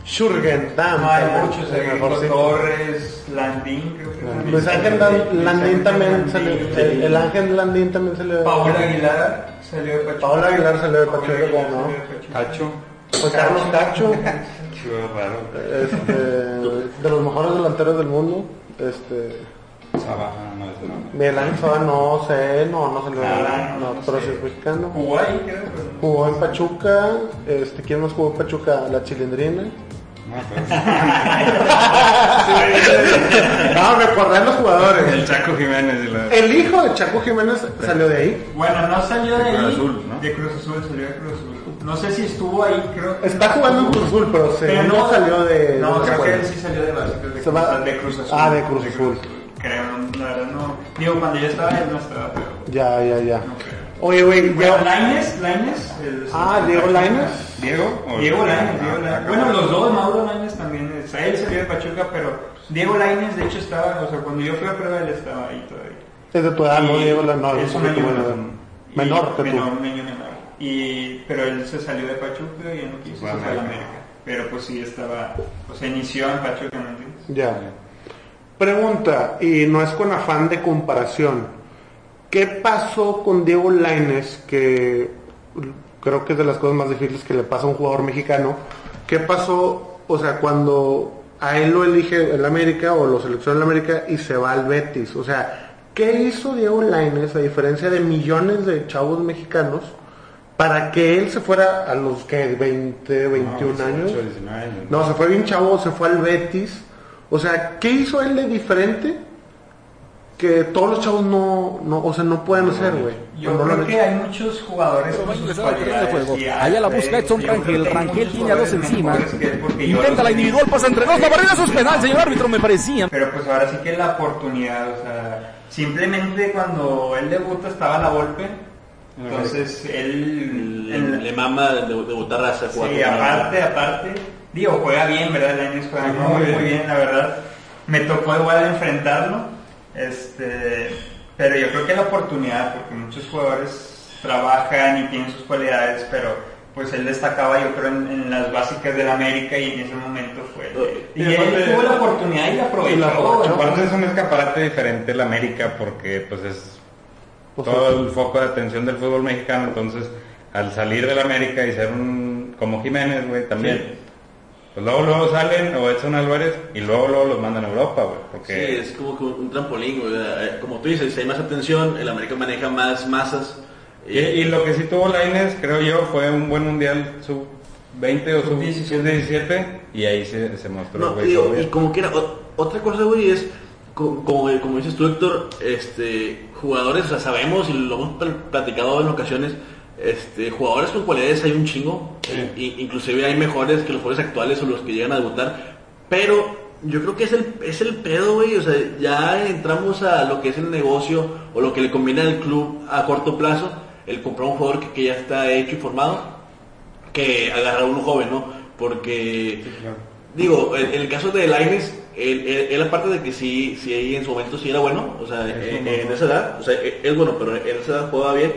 Shurgen, Dam. No, hay también, muchos, el. Torres, Landín, creo que. Luis Ángel Landín también salió. El, el Ángel Landín también salió de Paul Aguilar salió de Pachuca. Paul Aguilar salió de Pachuca, Aguilar ¿cómo no? salió de Pachuca. Cacho, Pues Carlos Cacho, qué raro. este, de los mejores delanteros del mundo. Este, Saba, ah, no, no. Ángel Saba, no sé, no, no salió de Ah, ahí, no, no, no pero sí es mexicano. Jugó ahí, creo. Jugó en Pachuca, este, ¿quién más jugó en Pachuca? La Chilindrina. No, pero- No, me acordé de los jugadores. el Chaco Jiménez y la... El hijo de Chaco Jiménez salió de ahí. Bueno, no salió de De ahí. Cruz Azul, ¿no? De Cruz Azul, salió de Cruz Azul. No sé si estuvo ahí, creo. que Está no jugando en. Cruz Azul, pero Pero según yo salió de. No, creo que él sí salió de de, Se Cruz, de Cruz Azul. Ah, de Cruz Azul. Creo, no, la verdad no. Digo, cuando yo estaba, él no estaba, pero. Ya, ya, ya. No creo. Oye, güey, Bueno. Laines, Laines. el- Ah, Diego Lainez. ¿Diego? o- Diego Lainez, Ah, Diego Lainez. ah, Bueno, los dos, Mauro Lainez también. sea, él salió de Pachuca, pero Diego Lainez, de hecho, estaba, o sea, cuando yo fui a prueba, él estaba ahí todavía. Es de tu edad, ¿no? Diego La- no, es es un año menor. menor. Que tú. menor, un año menor. Y, pero él se salió de Pachuca y ya no quiso, a se fue a la América. Pero pues sí estaba, o sea, inició en Pachuca, ¿me entiendes? Ya. Pregunta, y no es con afán de comparación. ¿Qué pasó con Diego Lainez, que creo que es de las cosas más difíciles que le pasa a un jugador mexicano? ¿Qué pasó, o sea, cuando a él lo elige el América o lo selecciona el América y se va al Betis? O sea, ¿qué hizo Diego Lainez, a diferencia de millones de chavos mexicanos, para que él se fuera a los que 20, 21 no, años? 18, 19 años. No, se fue bien chavo, se fue al Betis. O sea, ¿qué hizo él de diferente que todos los chavos no, no o sea, no pueden hacer, güey? Yo no creo que hay muchos jugadores con sus cualidades. juego. Allá la busca Edson Rangel. Rangel tiene a dos encima. Intenta la individual, pasa entre dos. La barrera es penal, señor árbitro, me parecía. Pero pues ahora sí que la oportunidad, o sea, simplemente cuando él debuta estaba la golpe, entonces él... Le, mama de, de botar raza. jugar Sí, aparte, aparte, digo, juega bien, ¿verdad? Lainez juega Sí, muy, muy muy bien. bien, la verdad. Me tocó igual enfrentarlo, este, pero yo creo que la oportunidad, porque muchos jugadores trabajan y tienen sus cualidades, pero pues él destacaba yo creo en, en las básicas del América y en ese momento fue... Y Y él tuvo la oportunidad y la aprovechó. Y la aprovechó. Aparte es un escaparate diferente el América porque pues es Pues, todo el foco de atención del fútbol mexicano, entonces al salir del América y ser un como Jiménez, güey, también. Pues luego luego salen o Edson Álvarez y luego luego los mandan a Europa, güey, Sí, porque es como que un trampolín, güey. Eh, Como tú dices, hay más atención, el América maneja más masas. y, y lo que sí tuvo Lainez, creo yo, fue un buen mundial sub 20 o sub Sub-17. 17 y ahí se, se mostró, No, güey, y como quiera, o- otra cosa, güey, es, co- como, como dices tú, Héctor, este, jugadores, o sea, sabemos y lo hemos pl- platicado en ocasiones, este, jugadores con cualidades hay un chingo, y- inclusive hay mejores que los jugadores actuales o los que llegan a debutar, pero yo creo que es el, es el pedo, güey, o sea, ya entramos a lo que es el negocio o lo que le conviene al club a corto plazo, el comprar un jugador que, que ya está hecho y formado, que agarrar a uno joven, ¿no? Porque, digo, en, en el caso de Lainez, él, él, él aparte de que sí, sí en su momento sí era bueno, o sea, en, un esa edad, o sea, él es bueno, pero en esa edad jugaba bien,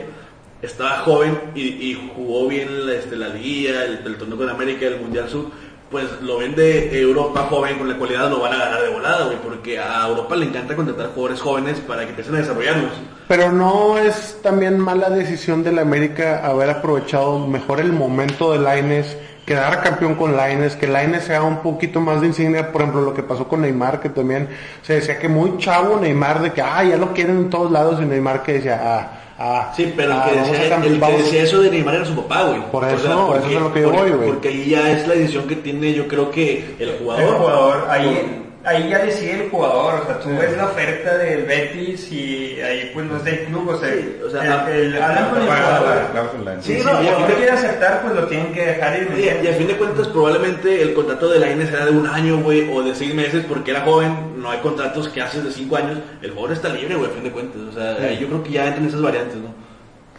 estaba joven y, y jugó bien la, este, la liguilla, el, torneo con América, el Mundial Sub, pues lo ven de Europa joven con la cualidad, lo van a agarrar de volada, güey, porque a Europa le encanta contratar jugadores jóvenes para que empiecen a desarrollarlos. Pero no es también mala decisión de la América haber aprovechado mejor el momento de Laines, quedar campeón con Laines, que Laines sea un poquito más de insignia, por ejemplo, lo que pasó con Neymar, que también se decía que muy chavo Neymar, de que, ah, ya lo quieren en todos lados, y Neymar que decía, ah, ah, Sí, pero el ah, que, decía, el que decía eso de Neymar era su papá, güey. Por eso, eso es lo que yo porque- voy, güey. Porque ahí ya es la decisión que tiene, yo creo que el jugador. El jugador, ahí, ahí ya decide el jugador, o sea, tú ves la oferta del Betis y ahí pues no es del club, o sea, Sí, o sea, el, el- hablan con el Paga la jugador. cláusula. Sí, Si no, el y a jugador fin de- quiere aceptar, pues lo tienen que dejar ir. ¿me Y, y a fin de cuentas, probablemente el contrato de Lainez era de un año, güey, o de seis meses, porque era joven. No hay contratos que haces de cinco años. El jugador está libre, güey, a fin de cuentas. O sea, yo creo que ya entran esas variantes, ¿no?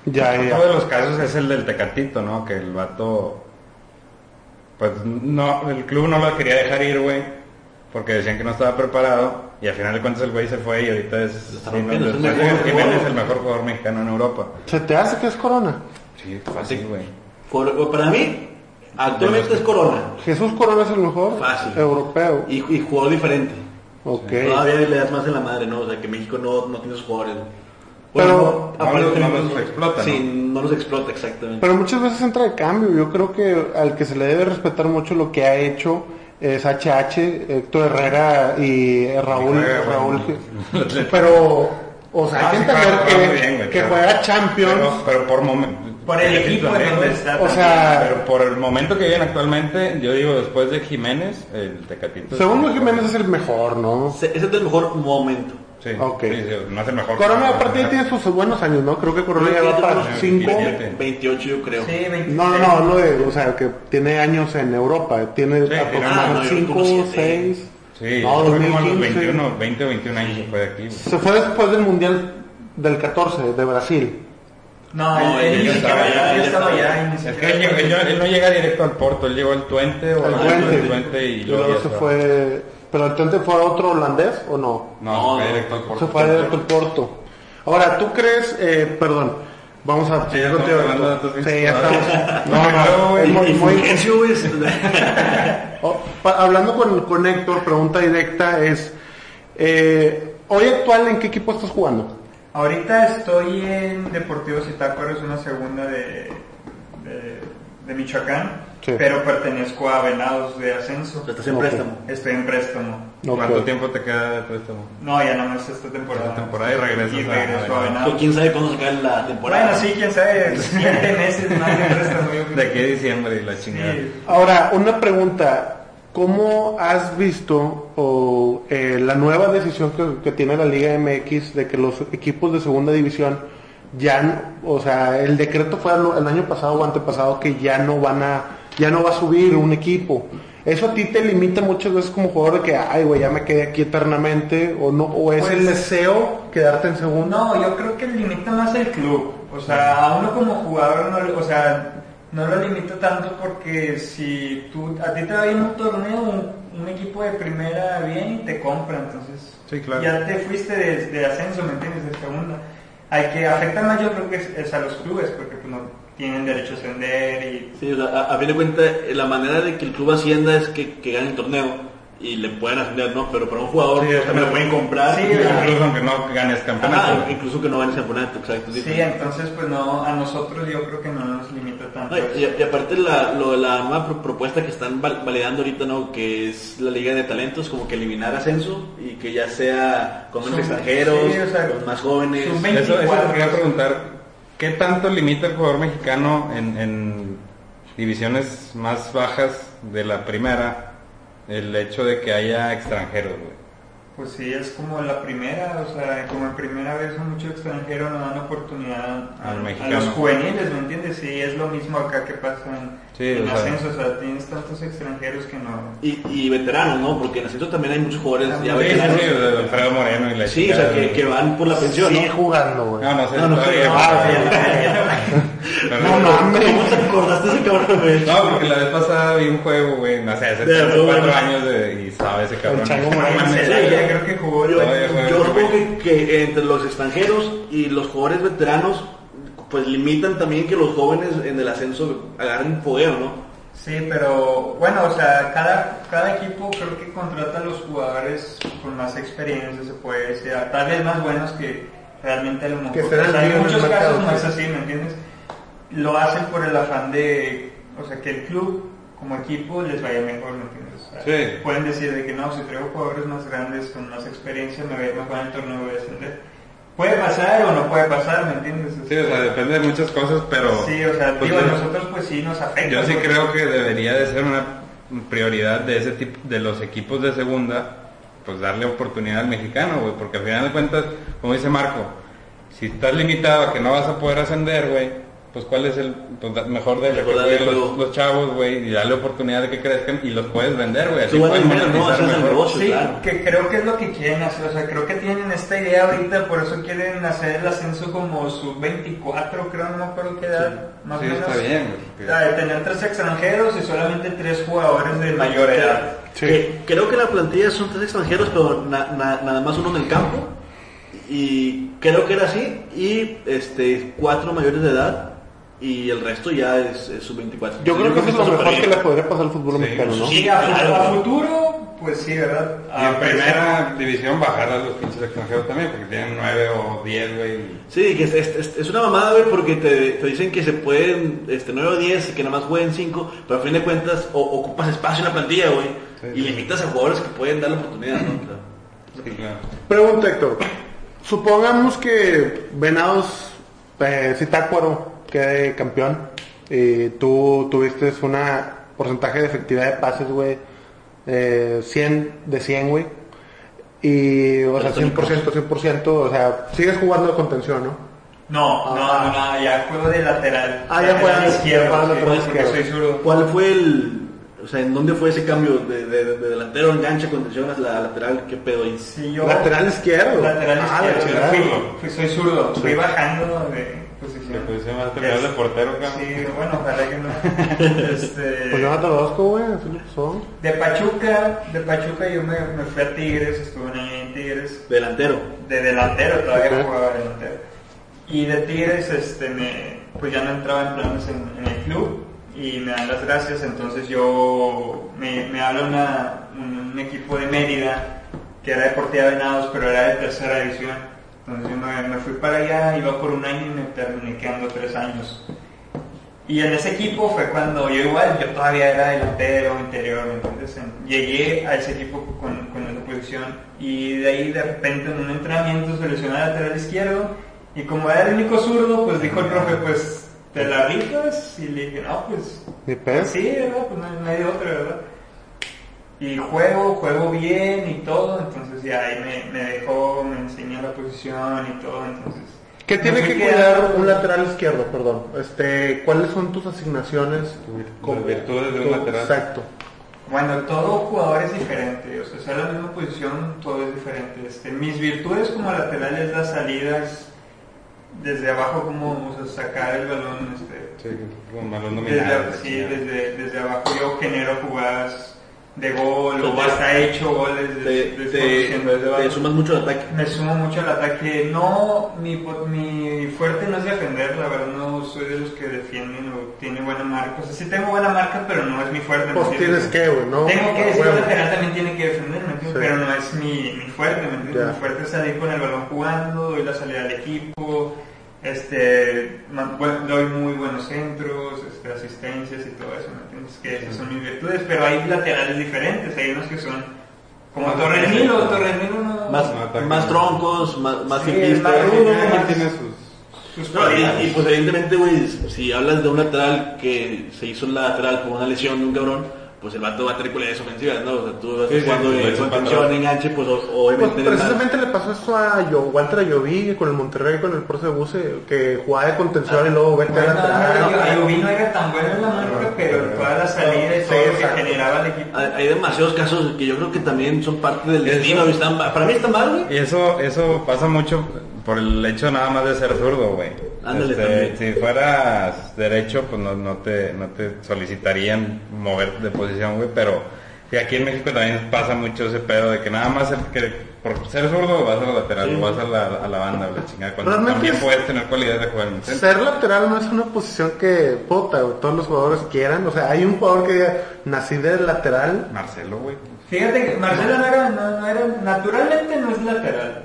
Ya, ya, Uno de los casos es el del Tecatito, ¿no? Que el vato, pues no, el club no lo quería dejar ir, güey, porque decían que no estaba preparado y al final de cuentas el güey se fue y ahorita es, sí, es el mejor Jiménez, jugador. el mejor jugador mexicano en Europa. ¿Se te hace que es Corona? Sí, fácil, güey. Por- para mí, actualmente es Corona. Jesús Corona es el mejor Fácil. europeo. Y, y jugador diferente. Ok. Todavía le das más en la madre, ¿no? O sea, que México no, no tiene esos jugadores. Pero- No los- no los explota, Sí, ¿no? no los explota, exactamente. Pero muchas veces entra de cambio. Yo creo que al que se le debe respetar mucho lo que ha hecho es HH, Héctor Herrera y Raúl. Juega, Raúl pero, o sea, Ah, hay que sí, entender juega- que, juega bien, que Champions. Pero, pero por momento. Por el equipo está. O sea, Pero por el momento que viven actualmente, yo digo, después de Jiménez, el Tecatito. Según Jiménez es el mejor, ¿no? Se- Ese es el mejor momento. Sí, Ok. sí, sí, no el mejor. Corona aparte tiene sus buenos años, ¿no? Creo que Corona ya va para tiene 5. 27. 28 yo creo. Sí, 26. No, no, no, de, o sea, que tiene años en Europa. Tiene Sí, aproximadamente ah, no, yo 5, como siete. 6. Sí, No, fue como a los 2015. 21, 20 o 21 años se fue de aquí. Se fue después del Mundial del 14 de Brasil. No, No, él, estaba él ni Es que él, no- él no llega directo al Porto, él llegó al Twente o Al Twente. Y luego se fue. Pero el Twente fue a otro holandés o no? No, No, se fue directo al Porto. Se fue directo al Porto. Ahora, ¿tú crees, eh, perdón, vamos a Sí, ya estamos hablando de Sí, ya estamos. No, no, es muy- muy- Oh, pa- hablando con, con Héctor, pregunta directa es, eh, hoy actual, ¿en qué equipo estás jugando? Ahorita estoy en Deportivo Zitácuaro, es una segunda de, de, de Michoacán, Sí. pero pertenezco a Venados de Ascenso. Estás en Ok. préstamo. Estoy en préstamo. ¿Cuánto Ok. tiempo te queda de préstamo? No, ya nada más esta temporada. Esta temporada y regresas Y a- regreso a a Venados. Quién sabe cuándo se cae la temporada. Bueno, sí, quién sabe, siete meses más de préstamo. yo creo. De aquí a diciembre y la chingada. Sí. Ahora, una pregunta, ¿cómo has visto o, eh, la nueva decisión que, que tiene la Liga MX de que los equipos de segunda división ya, no- o sea, el decreto fue el, el año pasado o antepasado que ya no van a, ya no va a subir un equipo. Eso a ti te limita muchas veces como jugador de que, ay, güey, ya me quedé aquí eternamente, o no, o es Pues- el deseo quedarte en segundo. No, yo creo que limita más el club. O sea, a uno como jugador, no, o sea, no lo limita tanto porque si tú, a ti te va bien un torneo, un, un equipo de primera bien y te compra, entonces Sí, claro. ya te fuiste de, de ascenso, ¿me entiendes? De segunda. Al que afecta más yo creo que es, es a los clubes porque pues, no tienen derecho a ascender y Sí, o sea, a, a fin de cuentas, eh, la manera de que el club ascienda es que, que gane el torneo y le puedan ascender, ¿no? Pero para un jugador Sí, también lo pueden comprar. Sí, Incluso aunque no ganes campeonato. Ajá, incluso que no ganes campeonato, exacto. Sí, entonces pues no, a nosotros yo creo que no nos limita tanto. No, y, y aparte la, lo, la nueva pro- propuesta que están val- validando ahorita, ¿no? Que es la liga de talentos, como que eliminar ascenso y que ya sea con menos extranjeros, sí, o sea, con más jóvenes. Eso, eso 24. te quería preguntar, ¿qué tanto limita el jugador mexicano en, divisiones más bajas de la primera el hecho de que haya extranjeros, güey? Pues sí, es como la primera, o sea, como en primera vez a muchos extranjeros nos dan oportunidad a, los juveniles, ¿me entiendes? Sí, es lo mismo acá que pasa en, Sí, en o sea. ascenso, o sea, tienes tantos extranjeros que no... Y, y veteranos, ¿no? Porque en ascenso también hay muchos jugadores ya Sí, Sí, sí, veteranos. sí, de Alfredo Moreno y la Sí, o sea, que, van por la pensión, Sigue ¿no? jugando, güey. No, no sé, No, no no, Ya, ya, ya. No mames. ¿Cómo te acordaste de ese cabrón, güey? No, porque la vez pasada vi un juego, güey, no sé, hace De 3 o 4 fútbol. años de, y sabe ese cabrón. El Chango Celaya creo que jugó Yo, yo güey. que, que entre los extranjeros y los jugadores veteranos, pues limitan también que los jóvenes en el ascenso agarren fogueo, ¿no? Sí, pero bueno, o sea, cada, cada equipo creo que contrata a los jugadores con más experiencia, se puede decir, tal vez más buenos que realmente a lo mejor. Que o sea, en muchos casos no es sí. así, ¿me entiendes? Lo hacen por el afán de, o sea, que el club como equipo les vaya mejor, ¿me entiendes? O sea, Sí. Pueden decir de que no, si traigo jugadores más grandes con más experiencia me va a ir mejor en el torneo voy a ascender. Puede pasar o no puede pasar, ¿me entiendes? Sí, o sea, depende de muchas cosas, pero... Sí, o sea, pues, digo, a nosotros pues sí nos afecta. Yo sí porque- creo que debería de ser una prioridad de ese tipo, de los equipos de segunda, pues darle oportunidad al mexicano, güey, porque al final de cuentas, como dice Marco, si estás limitado a que no vas a poder ascender, güey, pues cuál es el pues, mejor de Mejor los, chavos, güey, y darle oportunidad de que crezcan y los puedes vender, güey, así vender, ¿no? Haces el negocio. Sí, claro. que creo que es lo que quieren hacer, o sea, creo que tienen esta idea ahorita, por eso quieren hacer el ascenso como sub-24, creo, no me acuerdo qué edad, más Sí, o menos. está bien, güey, Ah, de tener tres extranjeros y solamente tres jugadores de mayor edad. Sí. Que- creo que la plantilla son tres extranjeros, pero na- na- nada más uno en el campo. Y creo que era así. Y este cuatro mayores de edad. Y el resto ya es, es sub-24. Yo creo que eso es lo mejor que le podría pasar al fútbol Sí, mexicano, ¿no? Sí, a, a futuro, pues sí, ¿verdad? Y en A- primera división bajar a los pinches extranjeros también, porque tienen 9 o 10, güey. y- Sí, que es, es- es- una mamada, güey, porque te, te dicen que se pueden este, 9 o 10, que nada más jueguen 5, pero a fin de cuentas o- ocupas espacio en la plantilla, güey. Sí, y sí. limitas a jugadores que pueden dar la oportunidad, ¿no? Sí, claro. Pregunta, Héctor. Supongamos que Venados eh, Zitácuaro quede campeón y tú tuviste una porcentaje de efectividad de pases, güey, eh, 100 de 100, güey. Y, o sea, 100%, 100%, o sea, sigues jugando de contención, ¿no? No, no, no, no, ya juego de lateral. Ah, ya Lateral juegas- izquierdo, lateral izquierdo. ¿Cuál fue el... O sea, ¿en dónde fue ese cambio de, de- de delantero, enganche, contención a la lateral? ¿Qué pedo ahí? Sí, yo- Lateral izquierdo. Lateral Ah, izquierdo. chingada. Fui, fui- soy zurdo. Fui bajando de posición. Más terminal de portero, cabrón. Sí, bueno, ojalá que no. Este, Pues Jonathan Orozco, güey, así lo pasó. de Pachuca, de Pachuca yo me, me fui a Tigres, estuve un año en Tigres. Delantero. De delantero, todavía jugaba delantero. Y de Tigres, este, me, pues ya no entraba en planes en, en el club y me dan las gracias. Entonces yo, me, me habla una, un, un equipo de Mérida que era Deportiva Venados, pero era de tercera división. Entonces yo me, me fui para allá, iba por un año y me terminé quedando tres años. Y en ese equipo fue cuando yo igual, yo todavía era delantero, interior, ¿me entiendes? En- Llegué a ese equipo con, con esa posición y de ahí de repente en un entrenamiento se lesionó el lateral izquierdo y como era el único zurdo, pues dijo el profe, pues te la rifas y le dije, no, pues Ni pedo. sí, ¿verdad? Pues no, no hay de otra, ¿verdad? Y juego, juego bien y todo, entonces ya ahí me, me dejó, me enseñó la posición y todo, entonces... ¿Qué tiene que cuidar un lateral izquierdo, perdón? Este, ¿cuáles son tus asignaciones? Las virtudes de un lateral. Exacto. Bueno, todo jugador es diferente, o sea, sea la misma posición, todo es diferente. Este, mis virtudes como lateral es las salidas desde abajo, como o sea, sacar el balón, este, Sí, con balón dominado. desde, sí, desde, desde abajo yo genero jugadas de gol, o hasta he hecho goles Te, de, de- te, te sumas mucho al ataque. Me sumo mucho al ataque. No, mi, mi fuerte no es defender, la verdad no soy de los que defienden o tiene buena marca. O sea, sí tengo buena marca, pero no es mi fuerte. ¿me Pues tienes que, güey, ¿no? Tengo que decir, el lateral también tiene que defender, ¿me entiendes? Sí. Pero no es mi, mi fuerte, ¿me entiendes? Mi fuerte es salir con el balón jugando, doy la salida al equipo, este, doy muy buenos centros, este, asistencias y todo eso, ¿me entiendes? Que esas son mis virtudes, pero hay laterales diferentes, hay unos que son como Más Torres defensivo, Nilo, ¿no? Torres Nilo no... Más, No, más troncos, más, más Sí, fintistas. más rudo, También más- tiene sus... sus No, cualidades. y, y, pues evidentemente, güey, si hablas de un lateral que se hizo la lateral por una lesión de un cabrón, pues el vato va a tener cualidades ofensivas, ¿no? O sea, tú vas Sí, sí, jugando pues, para contención, atrás. enganche, pues o- Pues obviamente más- precisamente le pasó eso a Yo, Walter Ayoví con el Monterrey, con el Porce Buse, que jugaba de contención y luego vete a Bueno, lateral. Ayoví no era tan bueno en la marca, pero toda la salida y Sí, todo lo que generaba el equipo. Hay, hay demasiados casos que yo creo que también son parte del destino. para mí está mal, güey. Y eso, eso pasa mucho por el hecho nada más de ser zurdo, güey. Ándale, Este, también. si fueras derecho, pues no, no te, no te solicitarían mover de posición, güey, pero y aquí en México también pasa mucho ese pedo de que nada más el que por ser zurdo vas a la lateral, Sí. vas a la, a la banda, o la chingada, cuando Realmente también es- puedes tener cualidades de jugar en el centro. Ser lateral no es una posición que, puta, güey, todos los jugadores quieran. O sea, hay un jugador que diga, nací de lateral. Marcelo, güey. Fíjate que Marcelo no era, no, no era, naturalmente no es lateral.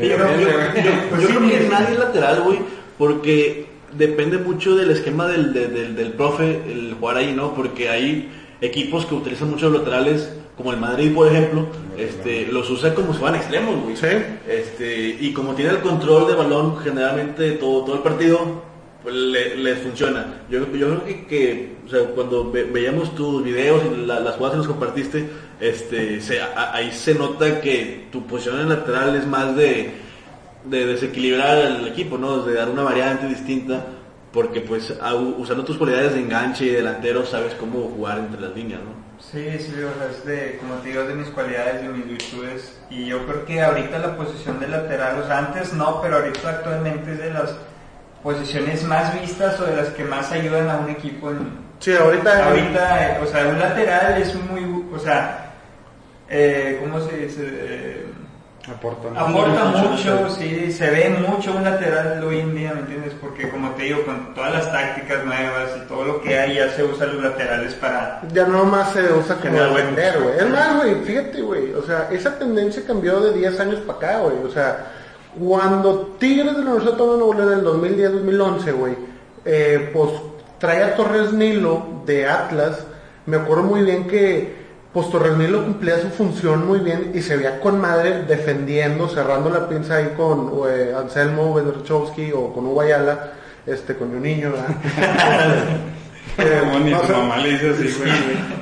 Yo, yo- yo- yo- Pues yo sí, creo que sí. nadie es lateral, güey, porque depende mucho del esquema del, del, del- del profe el jugar ahí, ¿no? Porque hay equipos que utilizan mucho los laterales, como el Madrid, por ejemplo, este, los usa como si fueran extremos, güey. Sí. Este, y como tiene el control de balón generalmente todo, todo el partido, pues le- les funciona. Yo, yo creo que, que, o sea, cuando ve- veíamos tus videos y la- las jugadas que nos compartiste, este, se- a- ahí se nota que tu posición en lateral es más de, de desequilibrar al equipo, ¿no? De dar una variante distinta, porque pues a- usando tus cualidades de enganche y delantero sabes cómo jugar entre las líneas, ¿no? Sí, sí, o sea, es de, como te digo, es de mis cualidades, de mis virtudes. Y yo creo que ahorita la posición de lateral, o sea, antes no, pero ahorita actualmente es de las posiciones más vistas o de las que más ayudan a un equipo en, Sí, ahorita. Ahorita, eh, o sea, un lateral es muy, o sea, eh, ¿cómo se dice? Eh, Aporta. aporta mucho, mucho, sí. se ve mucho un lateral hoy en día, ¿me entiendes? Porque como te digo, con todas las tácticas nuevas y todo lo que hay, ya se usan los laterales para... Ya no más se usa como General, güey. vender, güey. Es más, güey, fíjate, güey. O sea, esa tendencia cambió de 10 años para acá, güey. O sea, cuando Tigres de la Universidad Autónoma de Nuevo León en el 2010-2011, güey, eh, pues traía a Torres Nilo de Atlas. Me acuerdo muy bien que pues Torres Nilo cumplía su función muy bien y se veía con madre defendiendo, cerrando la pinza ahí con eh, Anselmo Bedrechowski o con Hugo Ayala, este, con un niño, ¿verdad? Eh, Como ni o tu sea, mamá le dice así, güey.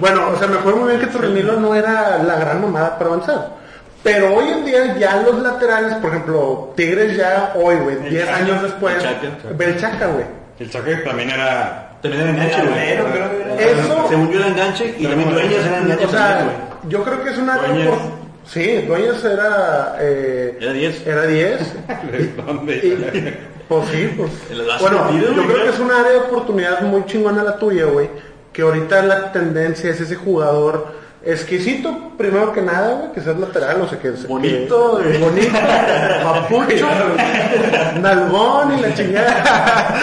bueno, o sea, me acuerdo muy bien que Torrenilo no era la gran mamada para avanzar. Pero hoy en día ya los laterales, por ejemplo, Tigres ya hoy, güey, El 10 Chaca. años después, El Chaca. Belchaca, güey. El Chaca también era... También era enganche, güey. Eso, Según yo era enganche y también Dueñas era enganche o sea, güey. yo creo que es una... Dueñas. por- Sí, Dueñas era... eh, Era 10. Era 10. Y- ¿Dónde? Pues sí, pues. Bueno, yo güey, creo que es un área de oportunidad muy chingona la tuya, güey. Que ahorita la tendencia es ese jugador exquisito, primero que nada, güey, que seas lateral, o sea, que... Bonito, que- bonito, papucho, nalgón y la chingada.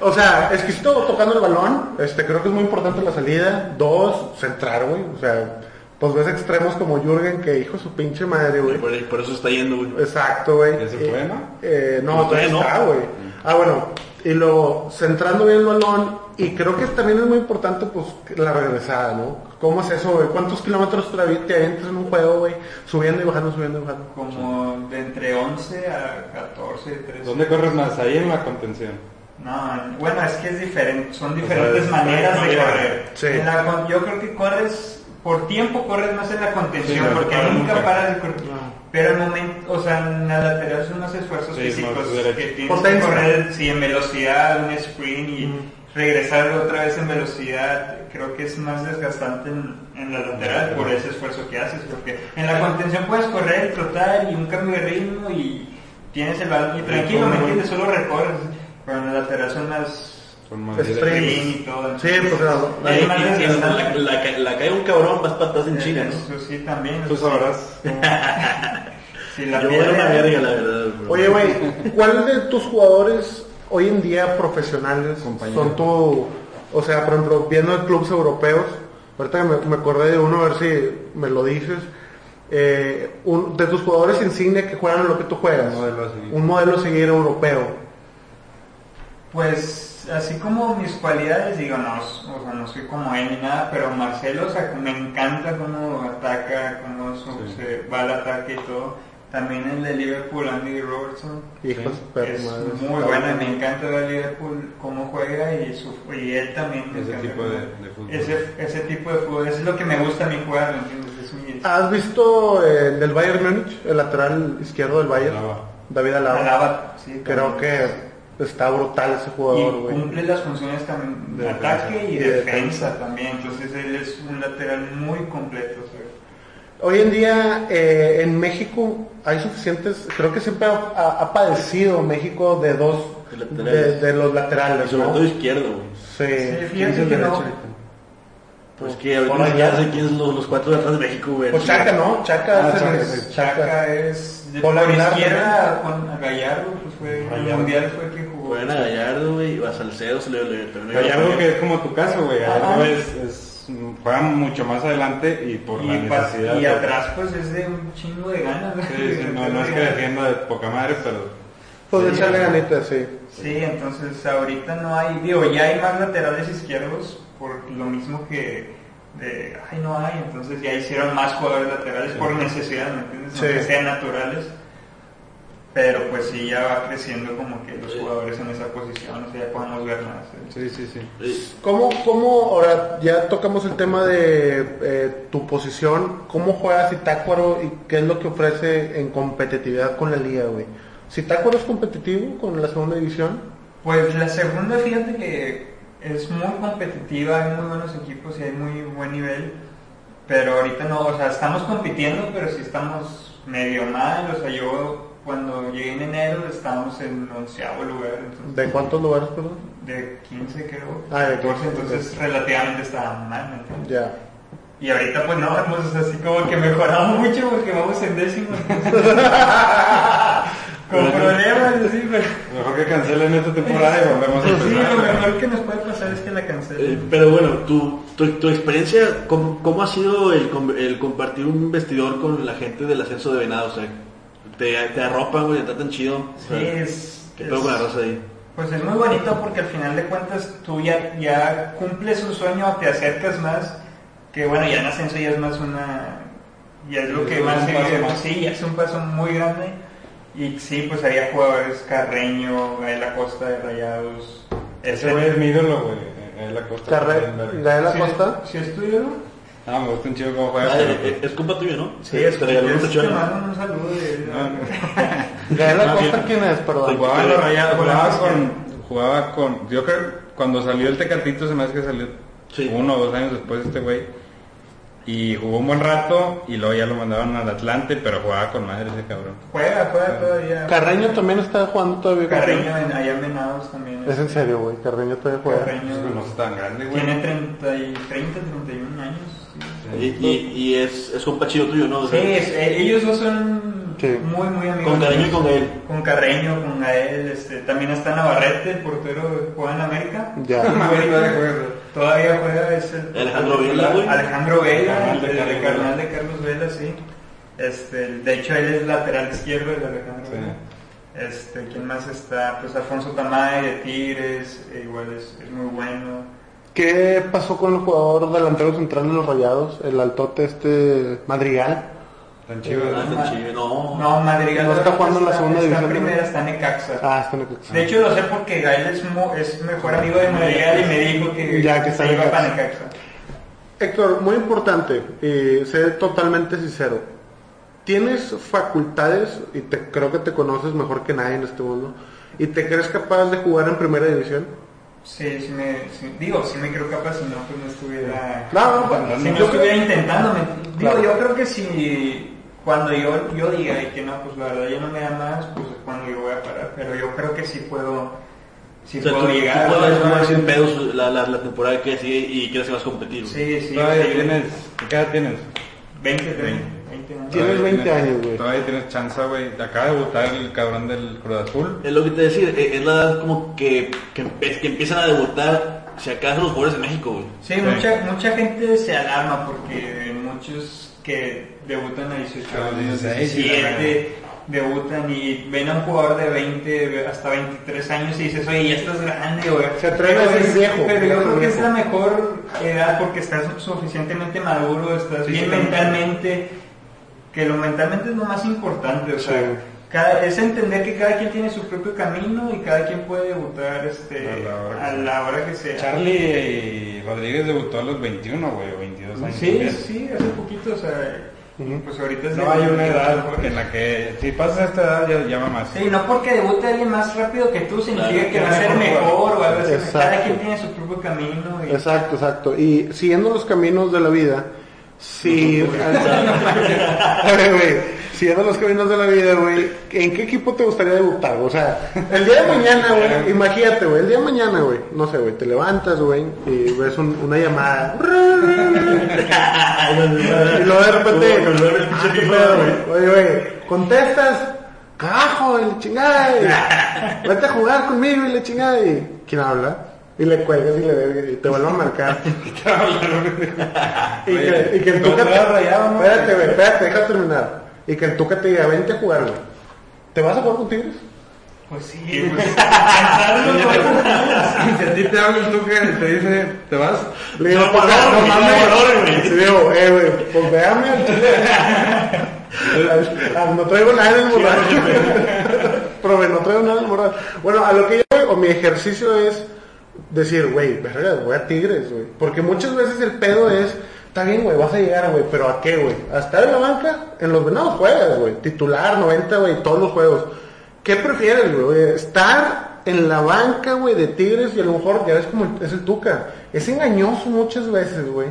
O sea, exquisito tocando el balón, este, creo que es muy importante la salida. Dos, centrar, güey, o sea... Pues ves extremos como Jürgen, que hijo su pinche madre, güey. Por, por eso está yendo, güey. Exacto, güey. ¿Ya se fue, no? Eh, no, Pues todavía todavía está, no. güey. Ah, bueno. Y luego, centrando bien el balón, y creo que también es muy importante, pues, la regresada, ¿no? ¿Cómo es eso, güey? ¿Cuántos kilómetros te avi- te avientas en un juego, güey? Subiendo y bajando, subiendo y bajando. Como de entre 11 a 14, 13. ¿Dónde corres más? Ahí en la contención. No, bueno, es que es diferente, son diferentes es maneras de correr. Sí. En la con- yo creo que corres por tiempo corres más en la contención, Sí, no porque nunca nunca. paras de correr. Pero el momento, o sea, en la lateral son más esfuerzos Sí, físicos más que tienes que Potencia. correr sí, en velocidad, un sprint y regresar otra vez en velocidad. Creo que es más desgastante en, en la lateral por ese esfuerzo que haces, porque en la contención puedes correr, trotar y un cambio de ritmo y tienes el balón y tranquilo, ¿me entiendes? Solo recorres. Pero en la lateral son sprint y todo. Sí, pues desgastante. la, la, ca- la cae un cabrón, vas atrás en China, ¿no? Eso sí, también. Tú sí. sabrás. Si la Yo era una pierde- verga, la verdad. bro. Oye, güey, ¿cuál de tus jugadores hoy en día profesionales Compañero. son tu, o sea, por ejemplo, viendo de clubes europeos, ahorita que me, me acordé de uno, a ver si me lo dices, eh, un- de tus jugadores insignia que juegan lo que tú juegas, Un modelo a seguir. un modelo a seguir europeo. Pues así como mis cualidades, digo, no, o sea, no soy como él ni nada, pero Marcelo, o sea, me encanta cómo ataca, cómo Sí. se va al ataque y todo. También el de Liverpool, Andy Robertson, Hijos, Sí, perro, es madre. muy bueno y me encanta ver Liverpool cómo juega y, su, y él también. Ese tipo de- de fútbol. Ese, ese tipo de fútbol, eso es lo que me gusta a mí jugar, ¿me entiendes? Es mi... ¿Has visto el del Bayern Múnich, el lateral izquierdo del Bayern? Alaba. David Alaba. Alaba, sí, Creo también. que está brutal ese jugador, y cumple las funciones también de De ataque defensa. y Y de defensa también. Entonces él es un lateral muy completo. Hoy en día eh, en México hay suficientes, creo que siempre ha, ha- ha padecido México de dos, De de, laterales. de los Y laterales, sobre ¿no? todo izquierdo. Sí. Sí, fíjate ¿Quién es el que derecho no. Pues que ahorita ya. sé quiénes son los, los cuatro de atrás de México, güey. Pues Chaca, ¿no? Chaca, Ah, es Chaca, es sí. Chaca. Chaca es de Paul por Aguilar izquierda con a Gallardo, pues fue el mundial fue el que jugó. Juegan a Gallardo, güey, o a Salcedo se le, le Gallardo que es como tu caso, güey. Es, juega mucho más adelante y por la y, pas- necesidad. y atrás pues es de un chingo de ganas. ¿no? Sí, sí, no, no es que defienda de poca madre, pero Pues Sí. echarle ganitas, sí. Sí, entonces ahorita no hay, digo, ya hay más laterales izquierdos por lo mismo que de, ay, no hay, entonces ya hicieron más jugadores laterales por necesidad, ¿me entiendes? Sí. Aunque sean naturales, pero pues sí, ya va creciendo como que los jugadores en esa posición, o sea, ya podemos ver más. ¿eh? sí, sí, sí. ¿Cómo, cómo, ahora ya tocamos el tema de eh, tu posición, cómo juega Zitácuaro y qué es lo que ofrece en competitividad con la liga, güey? ¿Zitácuaro es competitivo con la segunda división? Pues la segunda, fíjate que es muy competitiva, hay muy buenos equipos y hay muy buen nivel, pero ahorita no, o sea, estamos compitiendo, pero sí estamos medio mal, o sea, yo cuando llegué en enero estábamos en onceavo lugar, entonces, ¿De cuántos lugares, perdón? de 15 creo, Ah, de 14, 15, entonces relativamente estaba mal, ¿me entiendes? Ya. Y ahorita pues no, hemos así como que mejorado mucho porque vamos en décimo, entonces, con problemas, así, pero... Mejor que cancelen esta temporada y volvemos a Sí, lo empezar. mejor que nos puede pasar es que la eh, cancelen. pero bueno, tu, tu, tu experiencia, ¿cómo, cómo ha sido el, el compartir un vestidor con la gente del ascenso de Venado? O sea, te, te arropan, güey, te tratan chido. O Sí, sea, es, ¿Qué es- pedo con la raza ahí? Pues es muy bonito porque al final de cuentas tú ya, ya cumples un sueño, te acercas más, que bueno, ya en ascenso ya es más una, ya es lo que más se paso más. sí, ya es un paso muy grande. Y sí, pues había jugadores Carreño, Gael Acosta de Rayados. Ese güey es mi ídolo, güey. Gael Acosta. Carre, Gael ¿Sí- Acosta. ¿Sí es tuyo? Ah, me gusta un chido cómo juega. Ah, pero, eh, eh, es compa tuyo, ¿no? Sí, es regaló un es- te pechón. mando un saludo de... No, no. Gael Acosta. ¿quién es? Perdón. Jugaba en los Rayados, jugaba Jugaba con, jugaba con, yo creo, cuando salió el Tecatito se me hace que salió Sí. uno o dos años después este güey. Y jugó un buen rato y luego ya lo mandaron al Atlante, pero jugaba con madre ese cabrón. Juega, juega todavía. Carreño también está jugando todavía. con- Carreño en, allá en Venados también. Es en serio, güey. Carreño todavía juega. Carreño. Pues no está tan grande, güey. Tiene 30, y 30, 31 años. Y, y, y es, es compa chido tuyo, ¿no? Sí, es- eh, ellos dos son Sí. muy, muy amigos. Con Carreño y con Gael. Con Carreño, con Gael. Este, también está Navarrete, el portero juega en América. Ya. Juega. Todavía juega, es el. Alejandro Vela, güey. Alejandro Vela, de el de Carlos carnal de Carlos Vela, sí. Este, de hecho, él es lateral izquierdo, el Alejandro Sí. Vela. Este, ¿quién más está? Pues Alfonso Tamay de Tigres, eh, igual es, es muy bueno. ¿Qué pasó con el jugador delantero central de los Rayados? El altote este Madrigal. Ah, ¿no? está. No. No, Madrigal ¿No está jugando en la segunda está división primera, también? está en Necaxa. Ah, está en el De hecho lo sé porque Gael es, mo- es mejor amigo de Madrigal y me dijo que Ya, que está en se iba Necaxa. para Necaxa. Héctor, muy importante, y sé totalmente sincero. Tienes facultades, y te, creo que te conoces mejor que nadie en este mundo, y te crees capaz de jugar en primera división. Sí, sí me, sí- digo, sí me creo capaz, si no, pues no estuviera... Claro, no, bueno, si no yo estuviera creo- intentando, me- digo, Claro. yo creo que si cuando yo, yo diga y que no, pues la verdad ya no me da más, pues es cuando yo voy a parar, pero yo creo que sí puedo, sí O sea, puedo tú, llegar. tú puedes jugar ¿no? sin pedos la, la, la temporada que sigue y crees que vas a competir. Sí, sí, Todavía sí, tienes, ¿qué edad tienes? 20, 30, 20 años. Tienes Todavía 20 años, güey. Todavía tienes chance, güey. Acaba de debutar el cabrón del Cruz Azul. Es lo que te decía, es es la edad como que, que, que empiezan a debutar, si acaso los jugadores de México, güey. Sí, Mucha, mucha gente se alarma porque muchos que debutan a 18 A los años, 16, 17, debutan y ven a un jugador de 20 hasta 23 años y dices, oye, ya estás grande, güey. Se atreve a es- viejo, Pero yo creo que es la mejor edad porque estás suficientemente maduro, estás Sí, bien sí. mentalmente, que lo mentalmente es lo más importante, o sea, cada- es entender que cada quien tiene su propio camino y cada quien puede debutar este, A la hora que a sea. la hora que sea. Charlie Rodríguez debutó a los 21, güey, o 22 años. Sí, también. sí, hace poquito, o sea. Pues ahorita No hay una edad en la que si pasas esta edad ya llama más. Sí, no porque debute alguien más rápido que tú significa Claro, que va a ser mejor mejor o algo así. Exacto. Cada quien tiene su propio camino. Y... Exacto, exacto. Y siguiendo los caminos de la vida, si... A ver, güey, siguiendo los caminos de la vida, güey, ¿en qué equipo te gustaría debutar? O sea, el día de mañana, güey, imagínate, güey, el día de mañana, güey, no sé, güey, te levantas, güey, y ves un- una llamada. y luego de repente, Como que luego el pinche ¿qué tipo, pedo, güey? Oye, güey, contestas, carajo, la chingada, y vete a jugar conmigo, y la chingada, y ¿quién habla? Y le cuelgas y le ves, y te vuelve a marcar. Y que, y que el Tuca te te... has rayado, ¿no? Espérate, güey, espérate, deja terminar. Y que el Tuca te diga, vente a jugar, güey. ¿Te vas a jugar con Tigres? Pues sí, pues, Si a ti te habla el Tuca y te dice, ¿te vas? Le digo, No, pues, por no, mames. Y digo, eh, güey, pues véame al chile. No traigo nada en el borracho. Profe, no traigo nada en el borracho. Bueno, a lo que yo o mi ejercicio es decir, güey, verga, voy a Tigres, güey. Porque muchas veces el pedo es, está bien, güey, vas a llegar, güey, pero ¿a qué, güey? ¿A estar en la banca? En los venados juegas, güey. Titular, 90, güey, todos los juegos. ¿Qué prefieres, güey? Estar en la banca, güey, de Tigres y a lo mejor ya ves como es el Tuca. Es engañoso muchas veces, güey.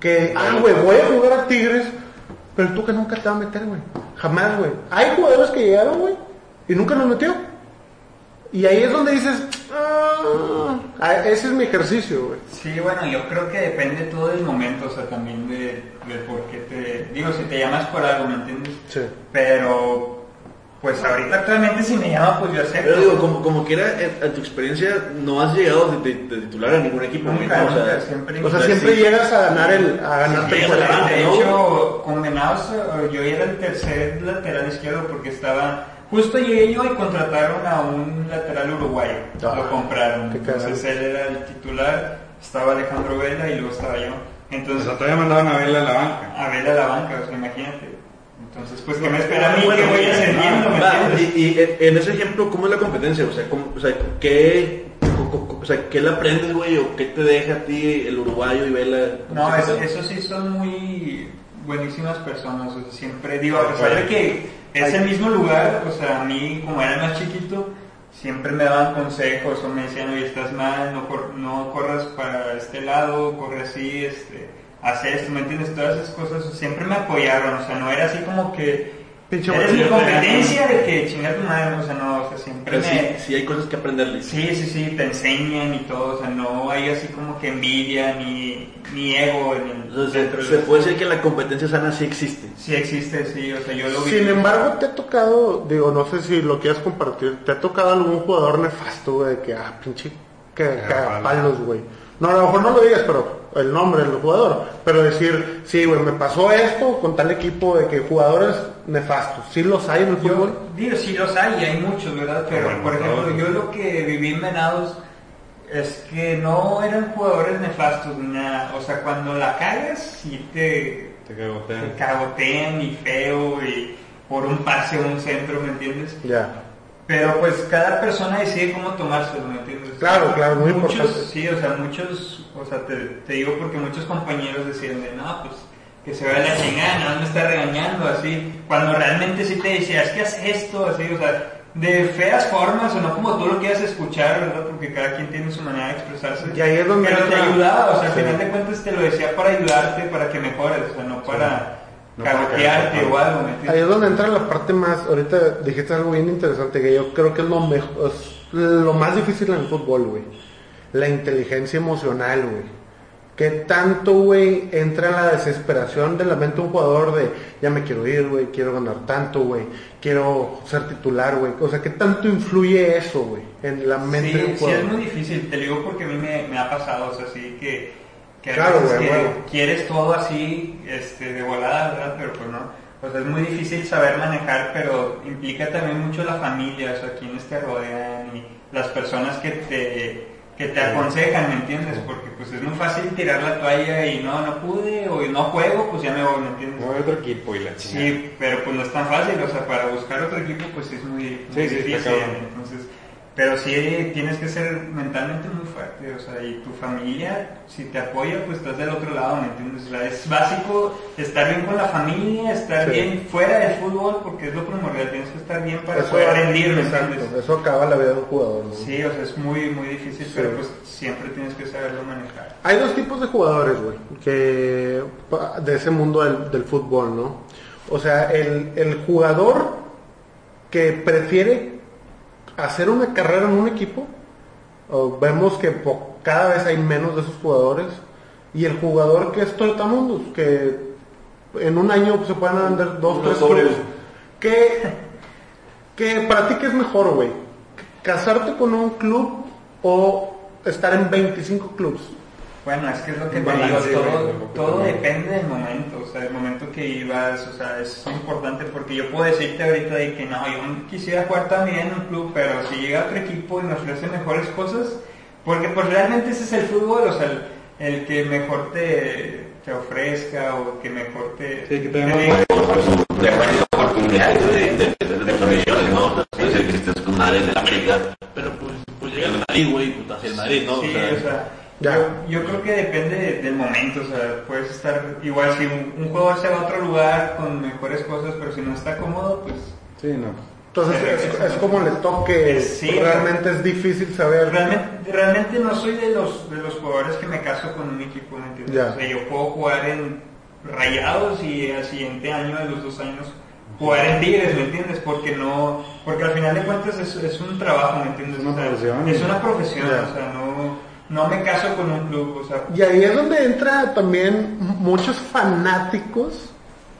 Que, ah, güey, voy a jugar a Tigres, pero el Tuca nunca te va a meter, güey. Jamás, güey. Hay jugadores que llegaron, güey, y nunca los metió. Y ahí es donde dices, ah, ah, ese es mi ejercicio, güey. sí, bueno, yo creo que depende todo del momento, o sea, también de, de por qué te... Digo, si te llamas por algo, ¿me entiendes? Sí. Pero, pues ahorita actualmente si me llama, pues yo acepto. Pero digo, como, como quiera, en, en tu experiencia, no has llegado de, de- de titular a ningún equipo, Nunca, ¿no? O sea, siempre. O sea, siempre sí. llegas a ganar el, a ganarte Sí, el de ¿no? hecho, con Venados eh, yo era el tercer lateral izquierdo porque estaba... Justo llegué yo y contrataron a un lateral uruguayo. Ah, lo compraron. qué Entonces él era el titular, estaba Alejandro Vela y luego estaba yo. O Entonces, sea, todavía mandaban a verle a la banca. a Vela a la banca, o sea, imagínate. Entonces, pues, ¿qué me espera a mí? Bueno, que voy bueno, ascendiendo, ¿me va, entiendes? y, y en- ese ejemplo, ¿cómo es la competencia? O sea, ¿cómo- o sea, ¿qué, o sea, ¿qué le aprendes, güey? ¿O qué te deja a ti el uruguayo y Vela? No, es- eso eso sí son muy buenísimas personas. O sea, siempre digo, a pesar de que es el mismo lugar, o sea, a mí, como era más chiquito, siempre me daban consejos o me decían, oye, estás mal, no, cor- no corras para este lado, corre así, este, haz esto, ¿me entiendes? Todas esas cosas, siempre me apoyaron, o sea, no era así como que Pinche eres mi competencia de que chingar tu madre, o sea, no, siempre Pero sí, me... sí hay cosas que aprenderle. Sí, sí, sí, te enseñan y todo, o sea, no hay así como que envidia ni, ni ego en el O sea, dentro se, de se puede decir que la competencia sana sí existe. Sí existe, sí, o sea, yo lo vi. Sin embargo, te ha tocado, digo, no sé si lo quieras compartir, te ha tocado algún jugador nefasto, güey, de que, ah, pinche cagapalos, güey. No, a lo mejor no lo digas, pero el nombre del jugador. Pero decir, sí, güey, me pasó esto con tal equipo de que jugadores nefastos. Sí los hay en el Yo, fútbol. digo, sí los hay, y hay muchos, ¿verdad? Pero, Bueno, por ejemplo, todos. yo lo que viví en Venados es que no eran jugadores nefastos ni nada. O sea, cuando la cagas, sí te, Te te cagotean. cagotean y feo y por un pase o un centro, ¿me entiendes? Ya. Pero pues cada persona decide cómo tomárselo, ¿me entiendes? Claro, claro, muy muchos, importante. Sí, o sea, muchos, o sea, te, te digo porque muchos compañeros decían de, no, pues que se vea la chingada, más me está regañando, así, cuando realmente sí te decía, es que haz esto, así, o sea, de feas formas, o no como tú lo quieras escuchar, ¿verdad? Porque cada quien tiene su manera de expresarse. Y ahí es donde Pero te ayudaba, o sea, al final de cuentas te lo decía para ayudarte, para que mejores, o sea, no para No o algo, ¿me? Ahí es donde entra la parte más, ahorita dijiste algo bien interesante que yo creo que es lo mejor, es lo más difícil en el fútbol, güey. La inteligencia emocional, güey. Que tanto, güey, entra en la desesperación de la mente de un jugador de ya me quiero ir, güey, quiero ganar tanto, güey, quiero ser titular, güey. O sea, ¿qué tanto influye eso, güey, en la mente de Sí, un sí, jugador? es muy difícil, te lo digo porque a mí me, me ha pasado, o sea, sí que, que a Claro, veces güey, que quieres todo así, este, de volada, ¿verdad? Pero pues no, o sea, es muy difícil saber manejar, pero implica también mucho la familia, o sea, quienes te rodean y las personas que te, que te aconsejan, ¿me entiendes? Porque pues es muy fácil tirar la toalla y no, no pude, o no juego, pues ya me voy, ¿me entiendes? No hay otro equipo y la chingada. Sí, pero pues no es tan fácil, o sea, para buscar otro equipo pues es muy, muy Sí, sí, difícil, entonces, pero sí tienes que ser mentalmente muy fuerte, o sea, y tu familia, si te apoya, pues estás del otro lado, ¿me entiendes? O sea, es básico estar bien con la familia, estar Sí. bien fuera del fútbol, porque es lo primordial, tienes que estar bien para Eso, poder rendir, ¿me entiendes? eso acaba la vida de un jugador, ¿no? Sí, o sea, es muy, muy difícil, Sí. pero pues siempre tienes que saberlo manejar. Hay dos tipos de jugadores, güey, que de ese mundo del, del fútbol, ¿no? O sea, el, el jugador que prefiere hacer una carrera en un equipo, vemos que po- cada vez hay menos de esos jugadores, y el jugador que es trotamundos, que en un año se pueden vender dos, tres sobres. clubes. ¿Qué, qué- para ti qué es mejor, güey? ¿Casarte con un club o estar en 25 clubes? Bueno, es que es lo que te digo, todo, todo depende del momento, o sea, el momento que ibas, o sea, es importante porque yo puedo decirte ahorita de que no, yo quisiera jugar también en un club, pero si llega otro equipo y me ofrece mejores cosas, porque pues realmente ese es el fútbol, o sea, el, el que mejor te, te ofrezca o que mejor te... Sí, que te te oportunidades de, de, de, de profesiones, ¿no? Puede ser que estés con Madrid la América, Pero pues, pues llega el Madrid, güey, hacia el Madrid, ¿no? Sí, o sea, Ya. yo, yo creo que depende de- del momento, o sea, puedes estar, igual si un, un jugador se va a otro lugar con mejores cosas, pero si no está cómodo, pues Sí, no. Entonces es, es como le toque, Sí, realmente es difícil saber. realmente, realmente no soy de los, de los jugadores que me caso con un equipo, ¿me entiendes? Ya. O sea, yo puedo jugar en Rayados y al siguiente año, de los dos años, jugar en Tigres, ¿me entiendes? Porque no, porque al final de cuentas es, es un trabajo, ¿me entiendes? Es una O sea, profesión. Es una profesión, Ya. o sea, no, no me caso con un club, o sea, Y ahí es donde entra también muchos fanáticos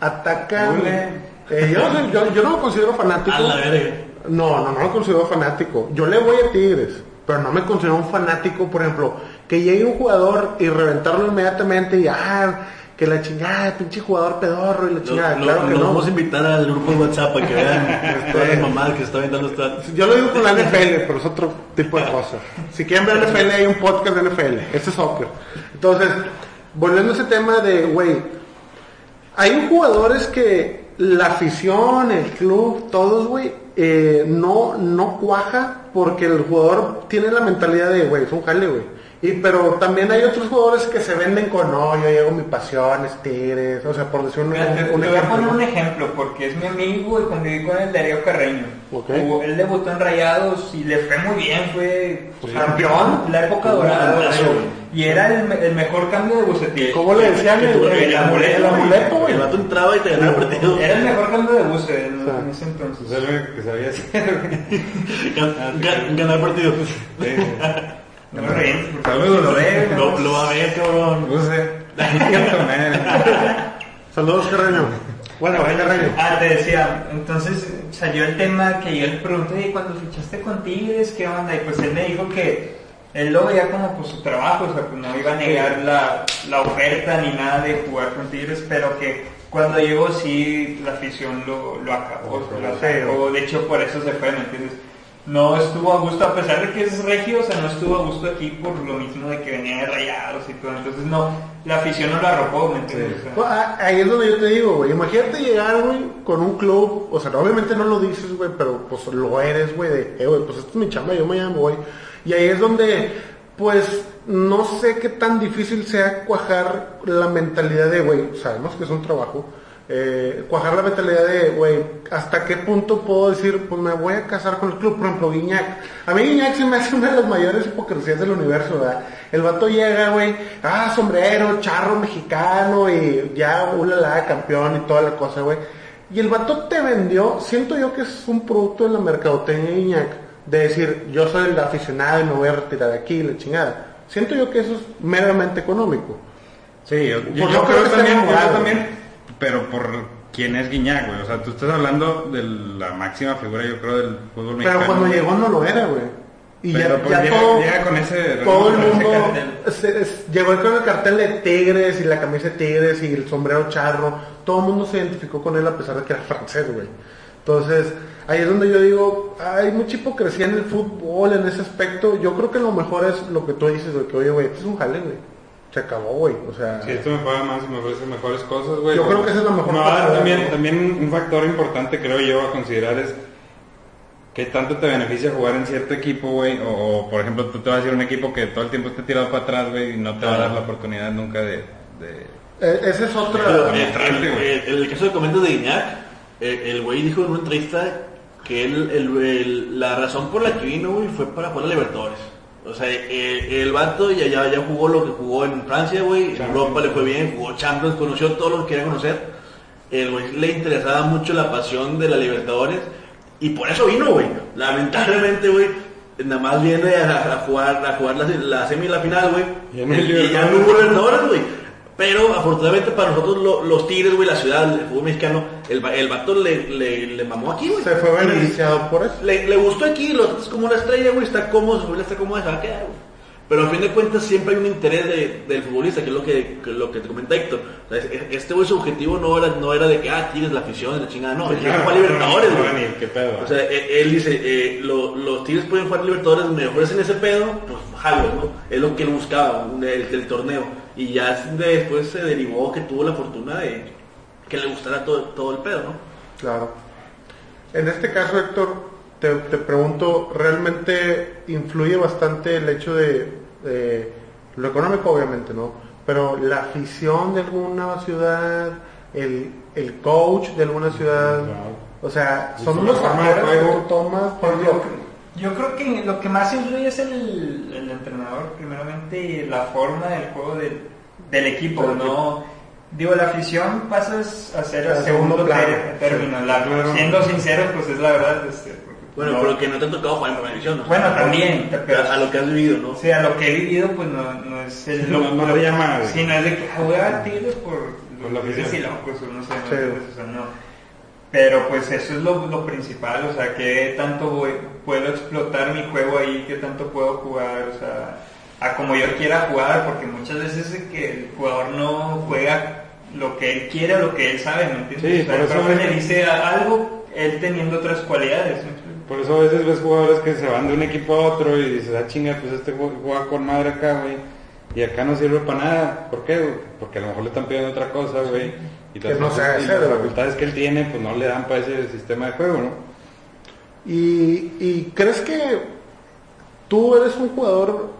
atacan. Eh, yo, yo, yo no lo considero fanático. A la verga. No, no, no lo considero fanático. Yo le voy a Tigres, pero no me considero un fanático, por ejemplo, que llegue un jugador y reventarlo inmediatamente y ah, que la chingada, pinche jugador pedorro y la chingada. lo- claro que lo no. vamos a invitar al grupo de WhatsApp para que vean todas las mamadas que está aventando esta. Yo lo digo con la NFL, pero es otro tipo de cosa. Si quieren ver NFL, hay un podcast de NFL. Este es soccer. Entonces, volviendo a ese tema de, güey, hay jugadores que la afición, el club, todos, güey, eh, no, no cuaja porque el jugador tiene la mentalidad de, güey, es un jale, güey. Y, pero también hay otros jugadores que se venden con, no, yo llego mi pasión, es Tigres, o sea, por decir un, Mira, te, un te voy a ejemplo. poner un ejemplo porque es mi amigo y conviví con el Darío Carreño. Ok. Jugó- Él debutó en Rayados y le fue muy bien, fue Pues campeón, la época dorada. Y era el, el mejor cambio de Bucetil. ¿Cómo le decían? El, el, el amuleto, el amuleto, güey. El vato entraba y te ganaba el partido. Era el mejor cambio de Buce en, ese entonces. Es lo único que sabía hacer, güey. Gan- gan- Ganar el partido. Sí. No me reí, porque Saludos, lo ve, Lo, lo va a ver, cabrón. Cierto, man. Saludos, Carreño. Bueno, Carreño. Ah, te decía, entonces salió el tema que yo le pregunté, "Y cuando fichaste con Tigres, ¿qué onda? Y pues él me dijo que él lo veía como pues su trabajo, o sea, pues no iba a negar la, la oferta ni nada de jugar con Tigres, pero que cuando llegó sí la afición lo, lo acabó, lo atacó, de hecho por eso se fue, ¿me entiendes? No estuvo a gusto, a pesar de que es regio, o sea, no estuvo a gusto aquí por lo mismo de que venía de rayados y todo. Entonces, no, la afición no lo arropó, ¿me entiendes? O sea, Pues, ah, Ahí es donde yo te digo, güey. Imagínate llegar, güey, con un club. O sea, obviamente no lo dices, güey, pero pues lo eres, güey. De, eh, güey, pues esto es mi chamba, yo mañana voy. Y ahí es donde, pues, no sé qué tan difícil sea cuajar la mentalidad de, güey, sabemos que es un trabajo. Eh, cuajar la mentalidad de, güey, hasta qué punto puedo decir, pues me voy a casar con el club, por ejemplo, Guiñac. A mí Guiñac se me hace una de las mayores hipocresías del universo, ¿verdad? El vato llega, güey, ah, sombrero, charro mexicano y ya, ulala, campeón y toda la cosa, güey. Y el vato te vendió, siento yo que es un producto de la mercadotecnia de Guiñac, de decir, yo soy el aficionado y me voy a retirar de aquí, la chingada. Siento yo que eso es meramente económico. Sí, yo, yo- yo creo creo que también, yo también, pero por quién es Guiñac, güey. O sea, tú estás hablando de la máxima figura, yo creo, del fútbol mexicano. Pero cuando llegó no lo era, güey. Y Pero, ya, pues, ya llega- todo, llega con ese todo el mundo se- es- llegó con el cartel de Tigres y la camisa de Tigres y el sombrero charro. Todo el mundo se identificó con él a pesar de que era francés, güey. Entonces, ahí es donde yo digo, hay mucha hipocresía en el fútbol en ese aspecto. Yo creo que lo mejor es lo que tú dices, güey, que oye, güey, este es un jale, güey. Se acabó, güey. O sea, Si esto me paga más y me ofrece mejores cosas, güey. Yo pues, creo que esa es la mejor No, parte, también, ¿no? también un factor importante creo yo a considerar es qué tanto te beneficia jugar en cierto equipo, güey. O, o, por ejemplo, tú te vas a ir a un equipo que todo el tiempo esté tirado para atrás, güey, y no te va a dar la oportunidad nunca de... de- eh, esa es otra... Pero, güey. en el caso de comento de Guiñac, eh, el güey dijo en una entrevista que él, el- el- la razón por la que vino, güey, fue para jugar a Libertadores. O sea, eh, el vato ya, ya, ya jugó lo que jugó en Francia, güey, en Europa le fue bien, jugó Champions, conoció todo lo que quería conocer. El güey le interesaba mucho la pasión de la Libertadores y por eso vino, güey. Lamentablemente, güey, nada más viene a, a jugar, a jugar la, la semi y la final, güey. Hay Y ya no hubo Libertadores, güey. Pero afortunadamente para nosotros lo- los Tigres, güey, la ciudad, el fútbol mexicano, el, el vato le, le, le mamó aquí, güey. Se fue beneficiado por eso. Le, le gustó aquí, lo tratas como una estrella, güey, está cómodo, su familia está cómoda, se va a quedar, güey. Pero a fin de cuentas siempre hay un interés de- del futbolista, que es lo que, que lo que te comenta Héctor. O sea, es- este güey su objetivo no era, no era de que, ah, Tigres, la afición, la chingada, no, él quería jugar Libertadores, No, güey. ni qué pedo. O sea, eh, él dice, eh, lo- los Tigres pueden jugar Libertadores, me ofrecen ese pedo, pues jalo, ¿no? Es lo que él buscaba del, del torneo. Y ya después se derivó que tuvo la fortuna de que le gustara todo, todo el pedo, ¿no? Claro. En este caso, Héctor, te, te pregunto, ¿realmente influye bastante el hecho de, de lo económico, obviamente, ¿no? Pero la afición de alguna ciudad, el, el coach de alguna ciudad, o sea, son unos factores que juego. tú tomas, por Yo, ejemplo, yo creo que lo que más influye es el, el entrenador, primeramente, y la forma del juego del, del equipo, Del ¿no? Digo, la afición pasas a ser el segundo segundo plano. ter- término. La- Claro. Siendo sinceros, pues es la verdad. este, Bueno, no- pero que no te ha tocado jugar en primera división, ¿no? Bueno, también, pero- a, a lo que has vivido, ¿no? O sea, lo que he vivido, pues no, no es el No, no lo- te llama. Sí, no es de que ah, voy a Tigres por, Por la afición. Sí, no sé, no, Sí. o sea, no. Pero pues eso es lo, lo principal, o sea, que tanto voy- puedo explotar mi juego ahí, que tanto puedo jugar, o sea, a como yo quiera jugar, porque muchas veces es que el jugador no juega lo que él quiere o lo que él sabe, ¿me entiendes? Sí, o sea, por el eso profe es- le dice a- algo, él teniendo otras cualidades. Por eso a veces ves jugadores que se van de un equipo a otro y dices, ah, chinga, pues este jue- juega con madre acá, güey. Y acá no sirve para nada. ¿Por qué? güey? Porque a lo mejor le están pidiendo otra cosa, güey. Y Que no sabe y las facultades que él tiene, pues no le dan para ese sistema de juego, ¿no? Y, y crees que tú eres un jugador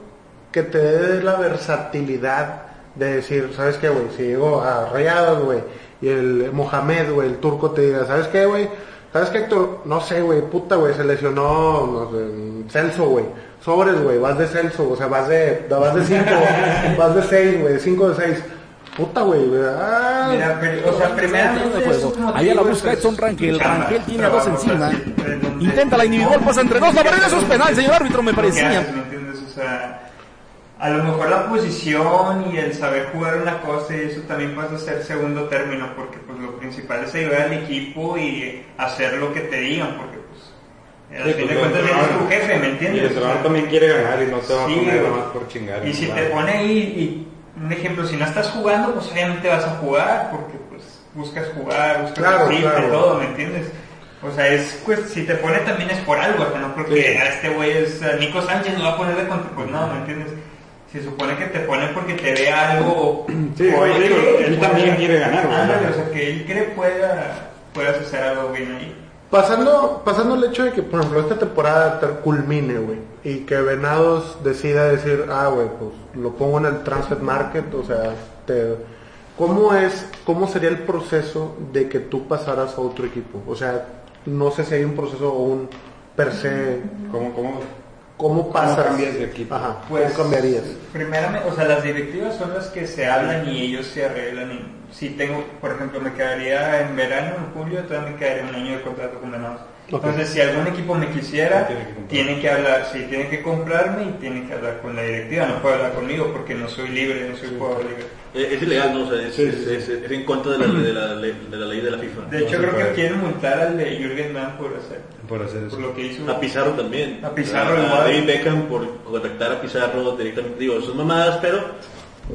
que te dé la versatilidad de decir, ¿sabes qué, güey? Si llego a Rayados, güey, y el Mohamed, güey, el turco te diga, ¿sabes qué, güey? ¿Sabes qué, Héctor? No sé, güey, puta, güey, se lesionó, no sé, Celso, güey. Sobres, güey, vas de Celso, o sea, vas de, vas de 5, vas de 6, güey, 5 de 6. Puta, güey, güey, ah, Mira, pero, o sea, primeramente de juego. esos motivos, Ahí a la busca Edson Rangel. Rangel tiene a dos encima. Intenta la individual, pasa entre dos. La barrera eso es penal, señor árbitro, me parecía. haces, ¿me entiendes? O sea, a lo mejor la posición y el saber jugar una cosa, y eso también pasa a ser segundo término, porque pues lo principal es ayudar al equipo y hacer lo que te digan, porque pues al Sí, fin de cuentas el eres tu jefe, ¿me Y entiendes? el O entrenador también quiere ganar y no te va a Sí, poner güey. nada más por chingar. Y si te pone ahí, y un ejemplo, si no estás jugando, pues obviamente vas a jugar, porque pues buscas jugar, buscas Claro, claro. todo, ¿me entiendes? O sea, es, pues, si te pone también es por algo, no creo que Sí. "Ah, este güey es eh, Nico Sánchez, lo va a poner de contra, pues no, ¿me entiendes? Se supone que te pone porque te ve algo. Sí, o oye, digo, cree él que también pueda- quiere ganar, güey. O sea, que él cree pueda, puedas hacer algo bien ahí. Pasando, pasando el hecho de que, por ejemplo, esta temporada culmine, güey, y que Venados decida decir, ah, güey, pues lo pongo en el transfer market, o sea, te- ¿cómo es, cómo sería el proceso de que tú pasaras a otro equipo? O sea, no sé si hay un proceso o un per se, ¿Cómo, cómo? ¿Cómo pasas? cambias de equipo? Ajá, Pues, ¿cómo cambiarías? Primeramente, o sea, las directivas son las que se hablan y ellos se arreglan. Y si tengo, por ejemplo, me quedaría en verano, en julio, todavía me quedaría un año de contrato con Venados. Ok. Entonces, si algún equipo me quisiera, Tiene que comprar. tiene que hablar, sí, tiene que comprarme y tiene que hablar con la directiva. No puede hablar conmigo porque no soy libre, no soy jugador libre. Eh, Es ilegal, ¿no? O sea, es, Sí, es- sí, es- es en contra de la, de, la, ley- de la ley de la FIFA. De hecho, creo que quieren multar al de Jürgen Damm por, hacer, Por hacer por eso. lo que hizo. A Pizarro también. A Pizarro a, igual. David Beckham por contactar a Pizarro directamente. Digo, son mamadas, pero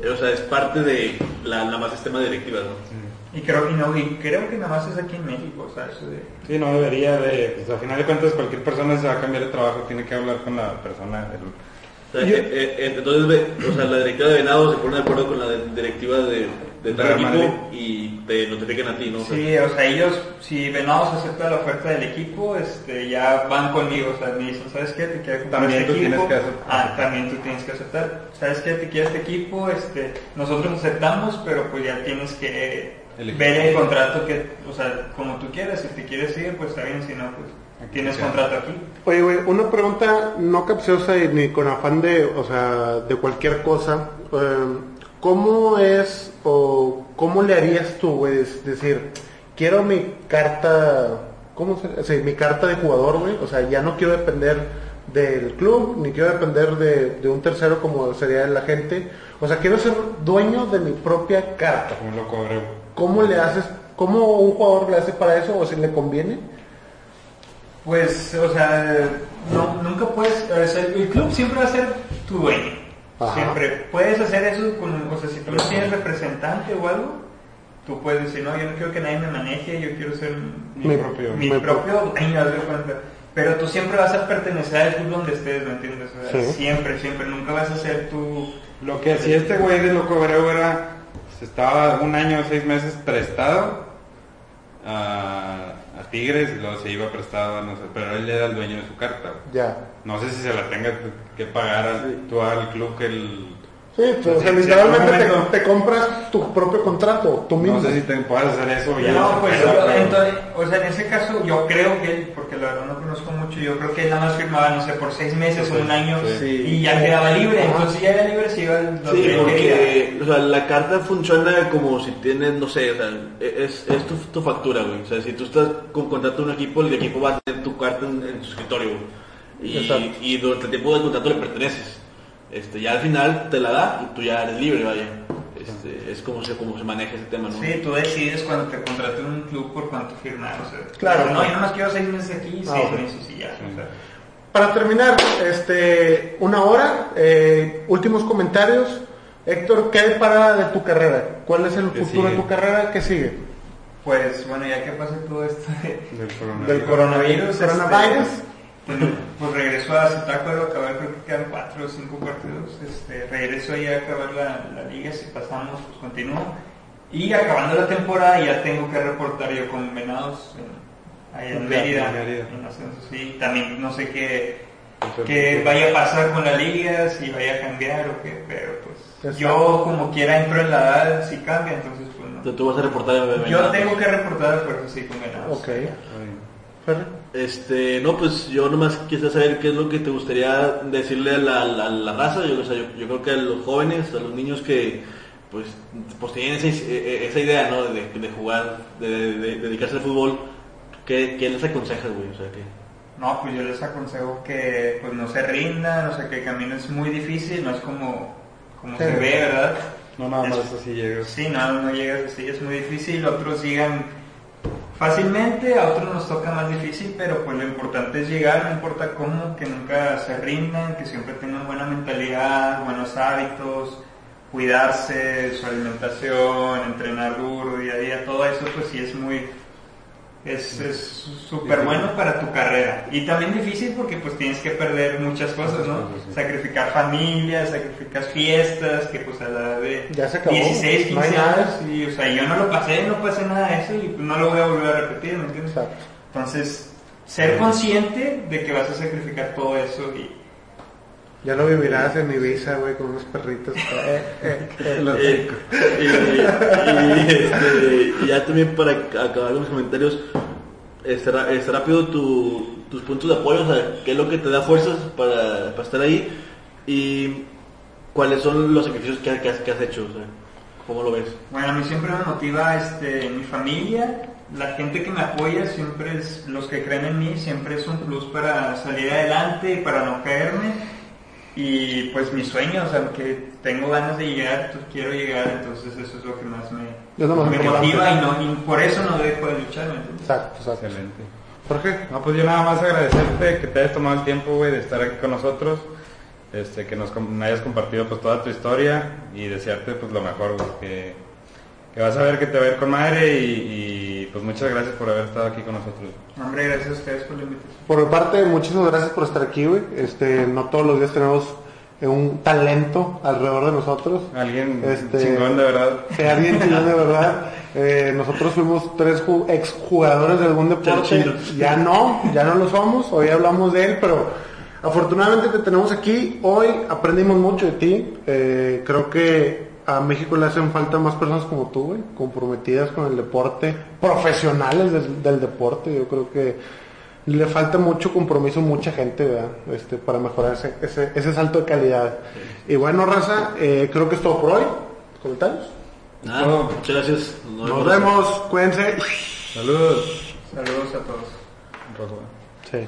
eh, o sea, es parte de la, la más sistema directiva, ¿no? Y creo, y no, y creo que nada más es aquí en México, o sea, eso de... Sí, no debería de... Pues, al final de cuentas, cualquier persona se va a cambiar de trabajo, tiene que hablar con la persona. del- O sea, eh, eh, entonces, o sea, la directiva de Venado se pone de acuerdo con la de- directiva de, de tal equipo Madrid. y te notifican a ti, ¿no? O sea, Sí, o sea, ellos, si Venados acepta la oferta del equipo, este, ya van conmigo, o sea, me dicen, ¿sabes qué? Te quiero comprar También este tú tienes equipo. que aceptar. Ah, también tú tienes que aceptar. ¿Sabes qué? Te quiero este equipo, este, nosotros aceptamos, pero pues ya tienes que Elegir. ver el contrato que, o sea, como tú quieras, si te quieres ir, pues está bien, si no, pues Aquí tienes contrato aquí. Oye, güey, una pregunta no capciosa y ni con afán de, o sea, de cualquier cosa. Eh, ¿Cómo es o cómo le harías tú, güey? Es decir, quiero mi carta, ¿cómo se sí, mi carta de jugador, güey. O sea, ya no quiero depender del club, ni quiero depender de, de un tercero como sería la gente. O sea, quiero ser dueño de mi propia carta. Como lo cobré. ¿Cómo le haces, cómo un jugador le hace para eso o si le conviene? Pues, o sea, no, nunca puedes, o sea, el club siempre va a ser tu dueño. Ajá. Siempre. Puedes hacer eso con, o sea, si tú no tienes representante o algo, tú puedes decir, no, yo no quiero que nadie me maneje, yo quiero ser Mi Mi- propio. mi propio dueño, haz de cuenta. Pero tú siempre vas a pertenecer al club donde estés, ¿me entiendes? O sea, Sí. Siempre, siempre, nunca vas a ser tú... Lo que hacía este güey de Loco Abreu era, pues, estaba un año o seis meses prestado a, a Tigres y luego se iba prestado, no sé, pero él era el dueño de su carta. güey. Ya. No sé si se la tenga que pagar al, tú al club que el... Sí, pues, o sea, Sí, literalmente te, compras tu propio contrato, tú mismo. No sé si te puedes hacer eso ya. No, pues pero- entonces, o sea, en ese caso yo creo que él, porque la verdad no conozco mucho, yo creo que él nada más firmaba, no sé, por seis meses o un año Sí. y ya quedaba libre, Ajá. entonces ya era libre si iba al Sí, porque o sea, la carta funciona como si tienes, no sé, o sea, es, es tu, tu factura, güey. O sea, si tú estás con contrato de un equipo, el equipo va a tener tu carta en, en su escritorio, güey. Exacto. Y, y durante el tiempo del contrato le perteneces. Este, ya al final te la da y tú ya eres libre, vaya. Este, es como se, como se maneja ese tema, ¿no? Sí, tú decides cuando te contrate un club por cuánto firmar, o sea, Claro. no, yo nada más quiero seis meses aquí, Ah, seis meses y ya, o sea. Para terminar, este, una hora, eh, últimos comentarios. Héctor, ¿qué para de tu carrera? ¿Cuál es el ¿Qué futuro de tu carrera? ¿Qué sigue? Pues bueno, ya que pase todo esto de, Del coronavirus. Del coronavirus. Coronavirus. Pues, pues regreso a Zitácuaro a acabar, creo que quedan cuatro o cinco partidos. Este, regreso ahí a acabar la, la liga, si pasamos, pues continúo. Y acabando la temporada ya tengo que reportar yo con Venados en, ahí en Mérida, en Mérida. en ascenso, sí. También no sé qué, qué vaya a pasar con la liga, si vaya a cambiar o qué, pero pues Exacto. yo como quiera entro en la edad, si cambia, entonces pues no. Entonces tú vas a reportar a Yo Venados. tengo que reportar por eso sí con Venados. Ok. Ferre. Este, no, pues yo nomás quisiera saber qué es lo que te gustaría decirle a la, a la- la raza. Yo, o sea, yo, yo creo que a los jóvenes, a los niños que pues, pues tienen esa, esa idea, ¿no? De, de jugar, de, de- de dedicarse al fútbol, ¿qué, qué les aconsejas, güey? O sea, que... No, pues yo les aconsejo que pues no se rindan, o sea que el camino es muy difícil, no es como, como Sí. se ve, ¿verdad? No, nada más Es- así llegas. Sí, no, no llegas así, es muy difícil, otros llegan fácilmente, a otros nos toca más difícil, pero pues lo importante es llegar, no importa cómo, que nunca se rindan, que siempre tengan buena mentalidad, buenos hábitos, cuidarse, su alimentación, entrenar duro día a día, todo eso pues sí es muy Es es súper bueno para tu carrera. Y también difícil porque pues tienes que perder muchas cosas, ¿no? Sacrificar familia, sacrificar fiestas, que pues a la edad de Ya se acabó. 16, 15 No hay nada. años. Y, o sea, yo no lo pasé, no pasé nada de eso y pues, no lo voy a volver a repetir, ¿me entiendes? Exacto. Entonces, ser consciente de que vas a sacrificar todo eso y Ya no vivirás en Ibiza, güey, con unos perritos. Eh, eh, eh. Y, y, este, y ya también para acabar los comentarios, este, ra- este, rápido tu- tus puntos de apoyo, o sea, qué es lo que te da fuerzas para, para estar ahí y cuáles son los sacrificios que, que has, que has hecho, o sea, cómo lo ves. Bueno, a mí siempre me motiva este, mi familia, la gente que me apoya, siempre es, los que creen en mí, siempre es un plus para salir adelante y para no caerme. Y pues mis sueños, aunque tengo ganas de llegar, pues quiero llegar, entonces eso es lo que más me, me motiva y, no, y por eso no dejo de luchar, ¿me entiendes? Exacto, exacto. Excelente. Jorge, No, pues yo nada más agradecerte que te hayas tomado el tiempo, güey, de estar aquí con nosotros, este, que nos hayas compartido pues toda tu historia y desearte pues lo mejor, güey, que, que vas a ver que te va a ir con madre y, y, pues muchas gracias por haber estado aquí con nosotros. Hombre, gracias a ustedes por la invitación. por mi parte, muchísimas gracias por estar aquí, güey. Este, no todos los días tenemos eh, un talento alrededor de nosotros. Alguien Este- chingón de verdad. Si alguien chingón de verdad. Eh, nosotros fuimos tres ju- exjugadores de algún deporte. Ya no, ya no lo somos. Hoy hablamos de él, pero afortunadamente te tenemos aquí. Hoy aprendimos mucho de ti. Eh, creo que a México le hacen falta más personas como tú, güey, comprometidas con el deporte, profesionales del, del deporte. Yo creo que le falta mucho compromiso a mucha gente, ¿verdad? Este, para mejorar ese, ese, ese salto de calidad. Y bueno, raza, eh, creo que es todo por hoy. ¿Comentarios? Nada, muchas gracias. Nos vemos, cuídense. Saludos. Saludos a todos. Sí.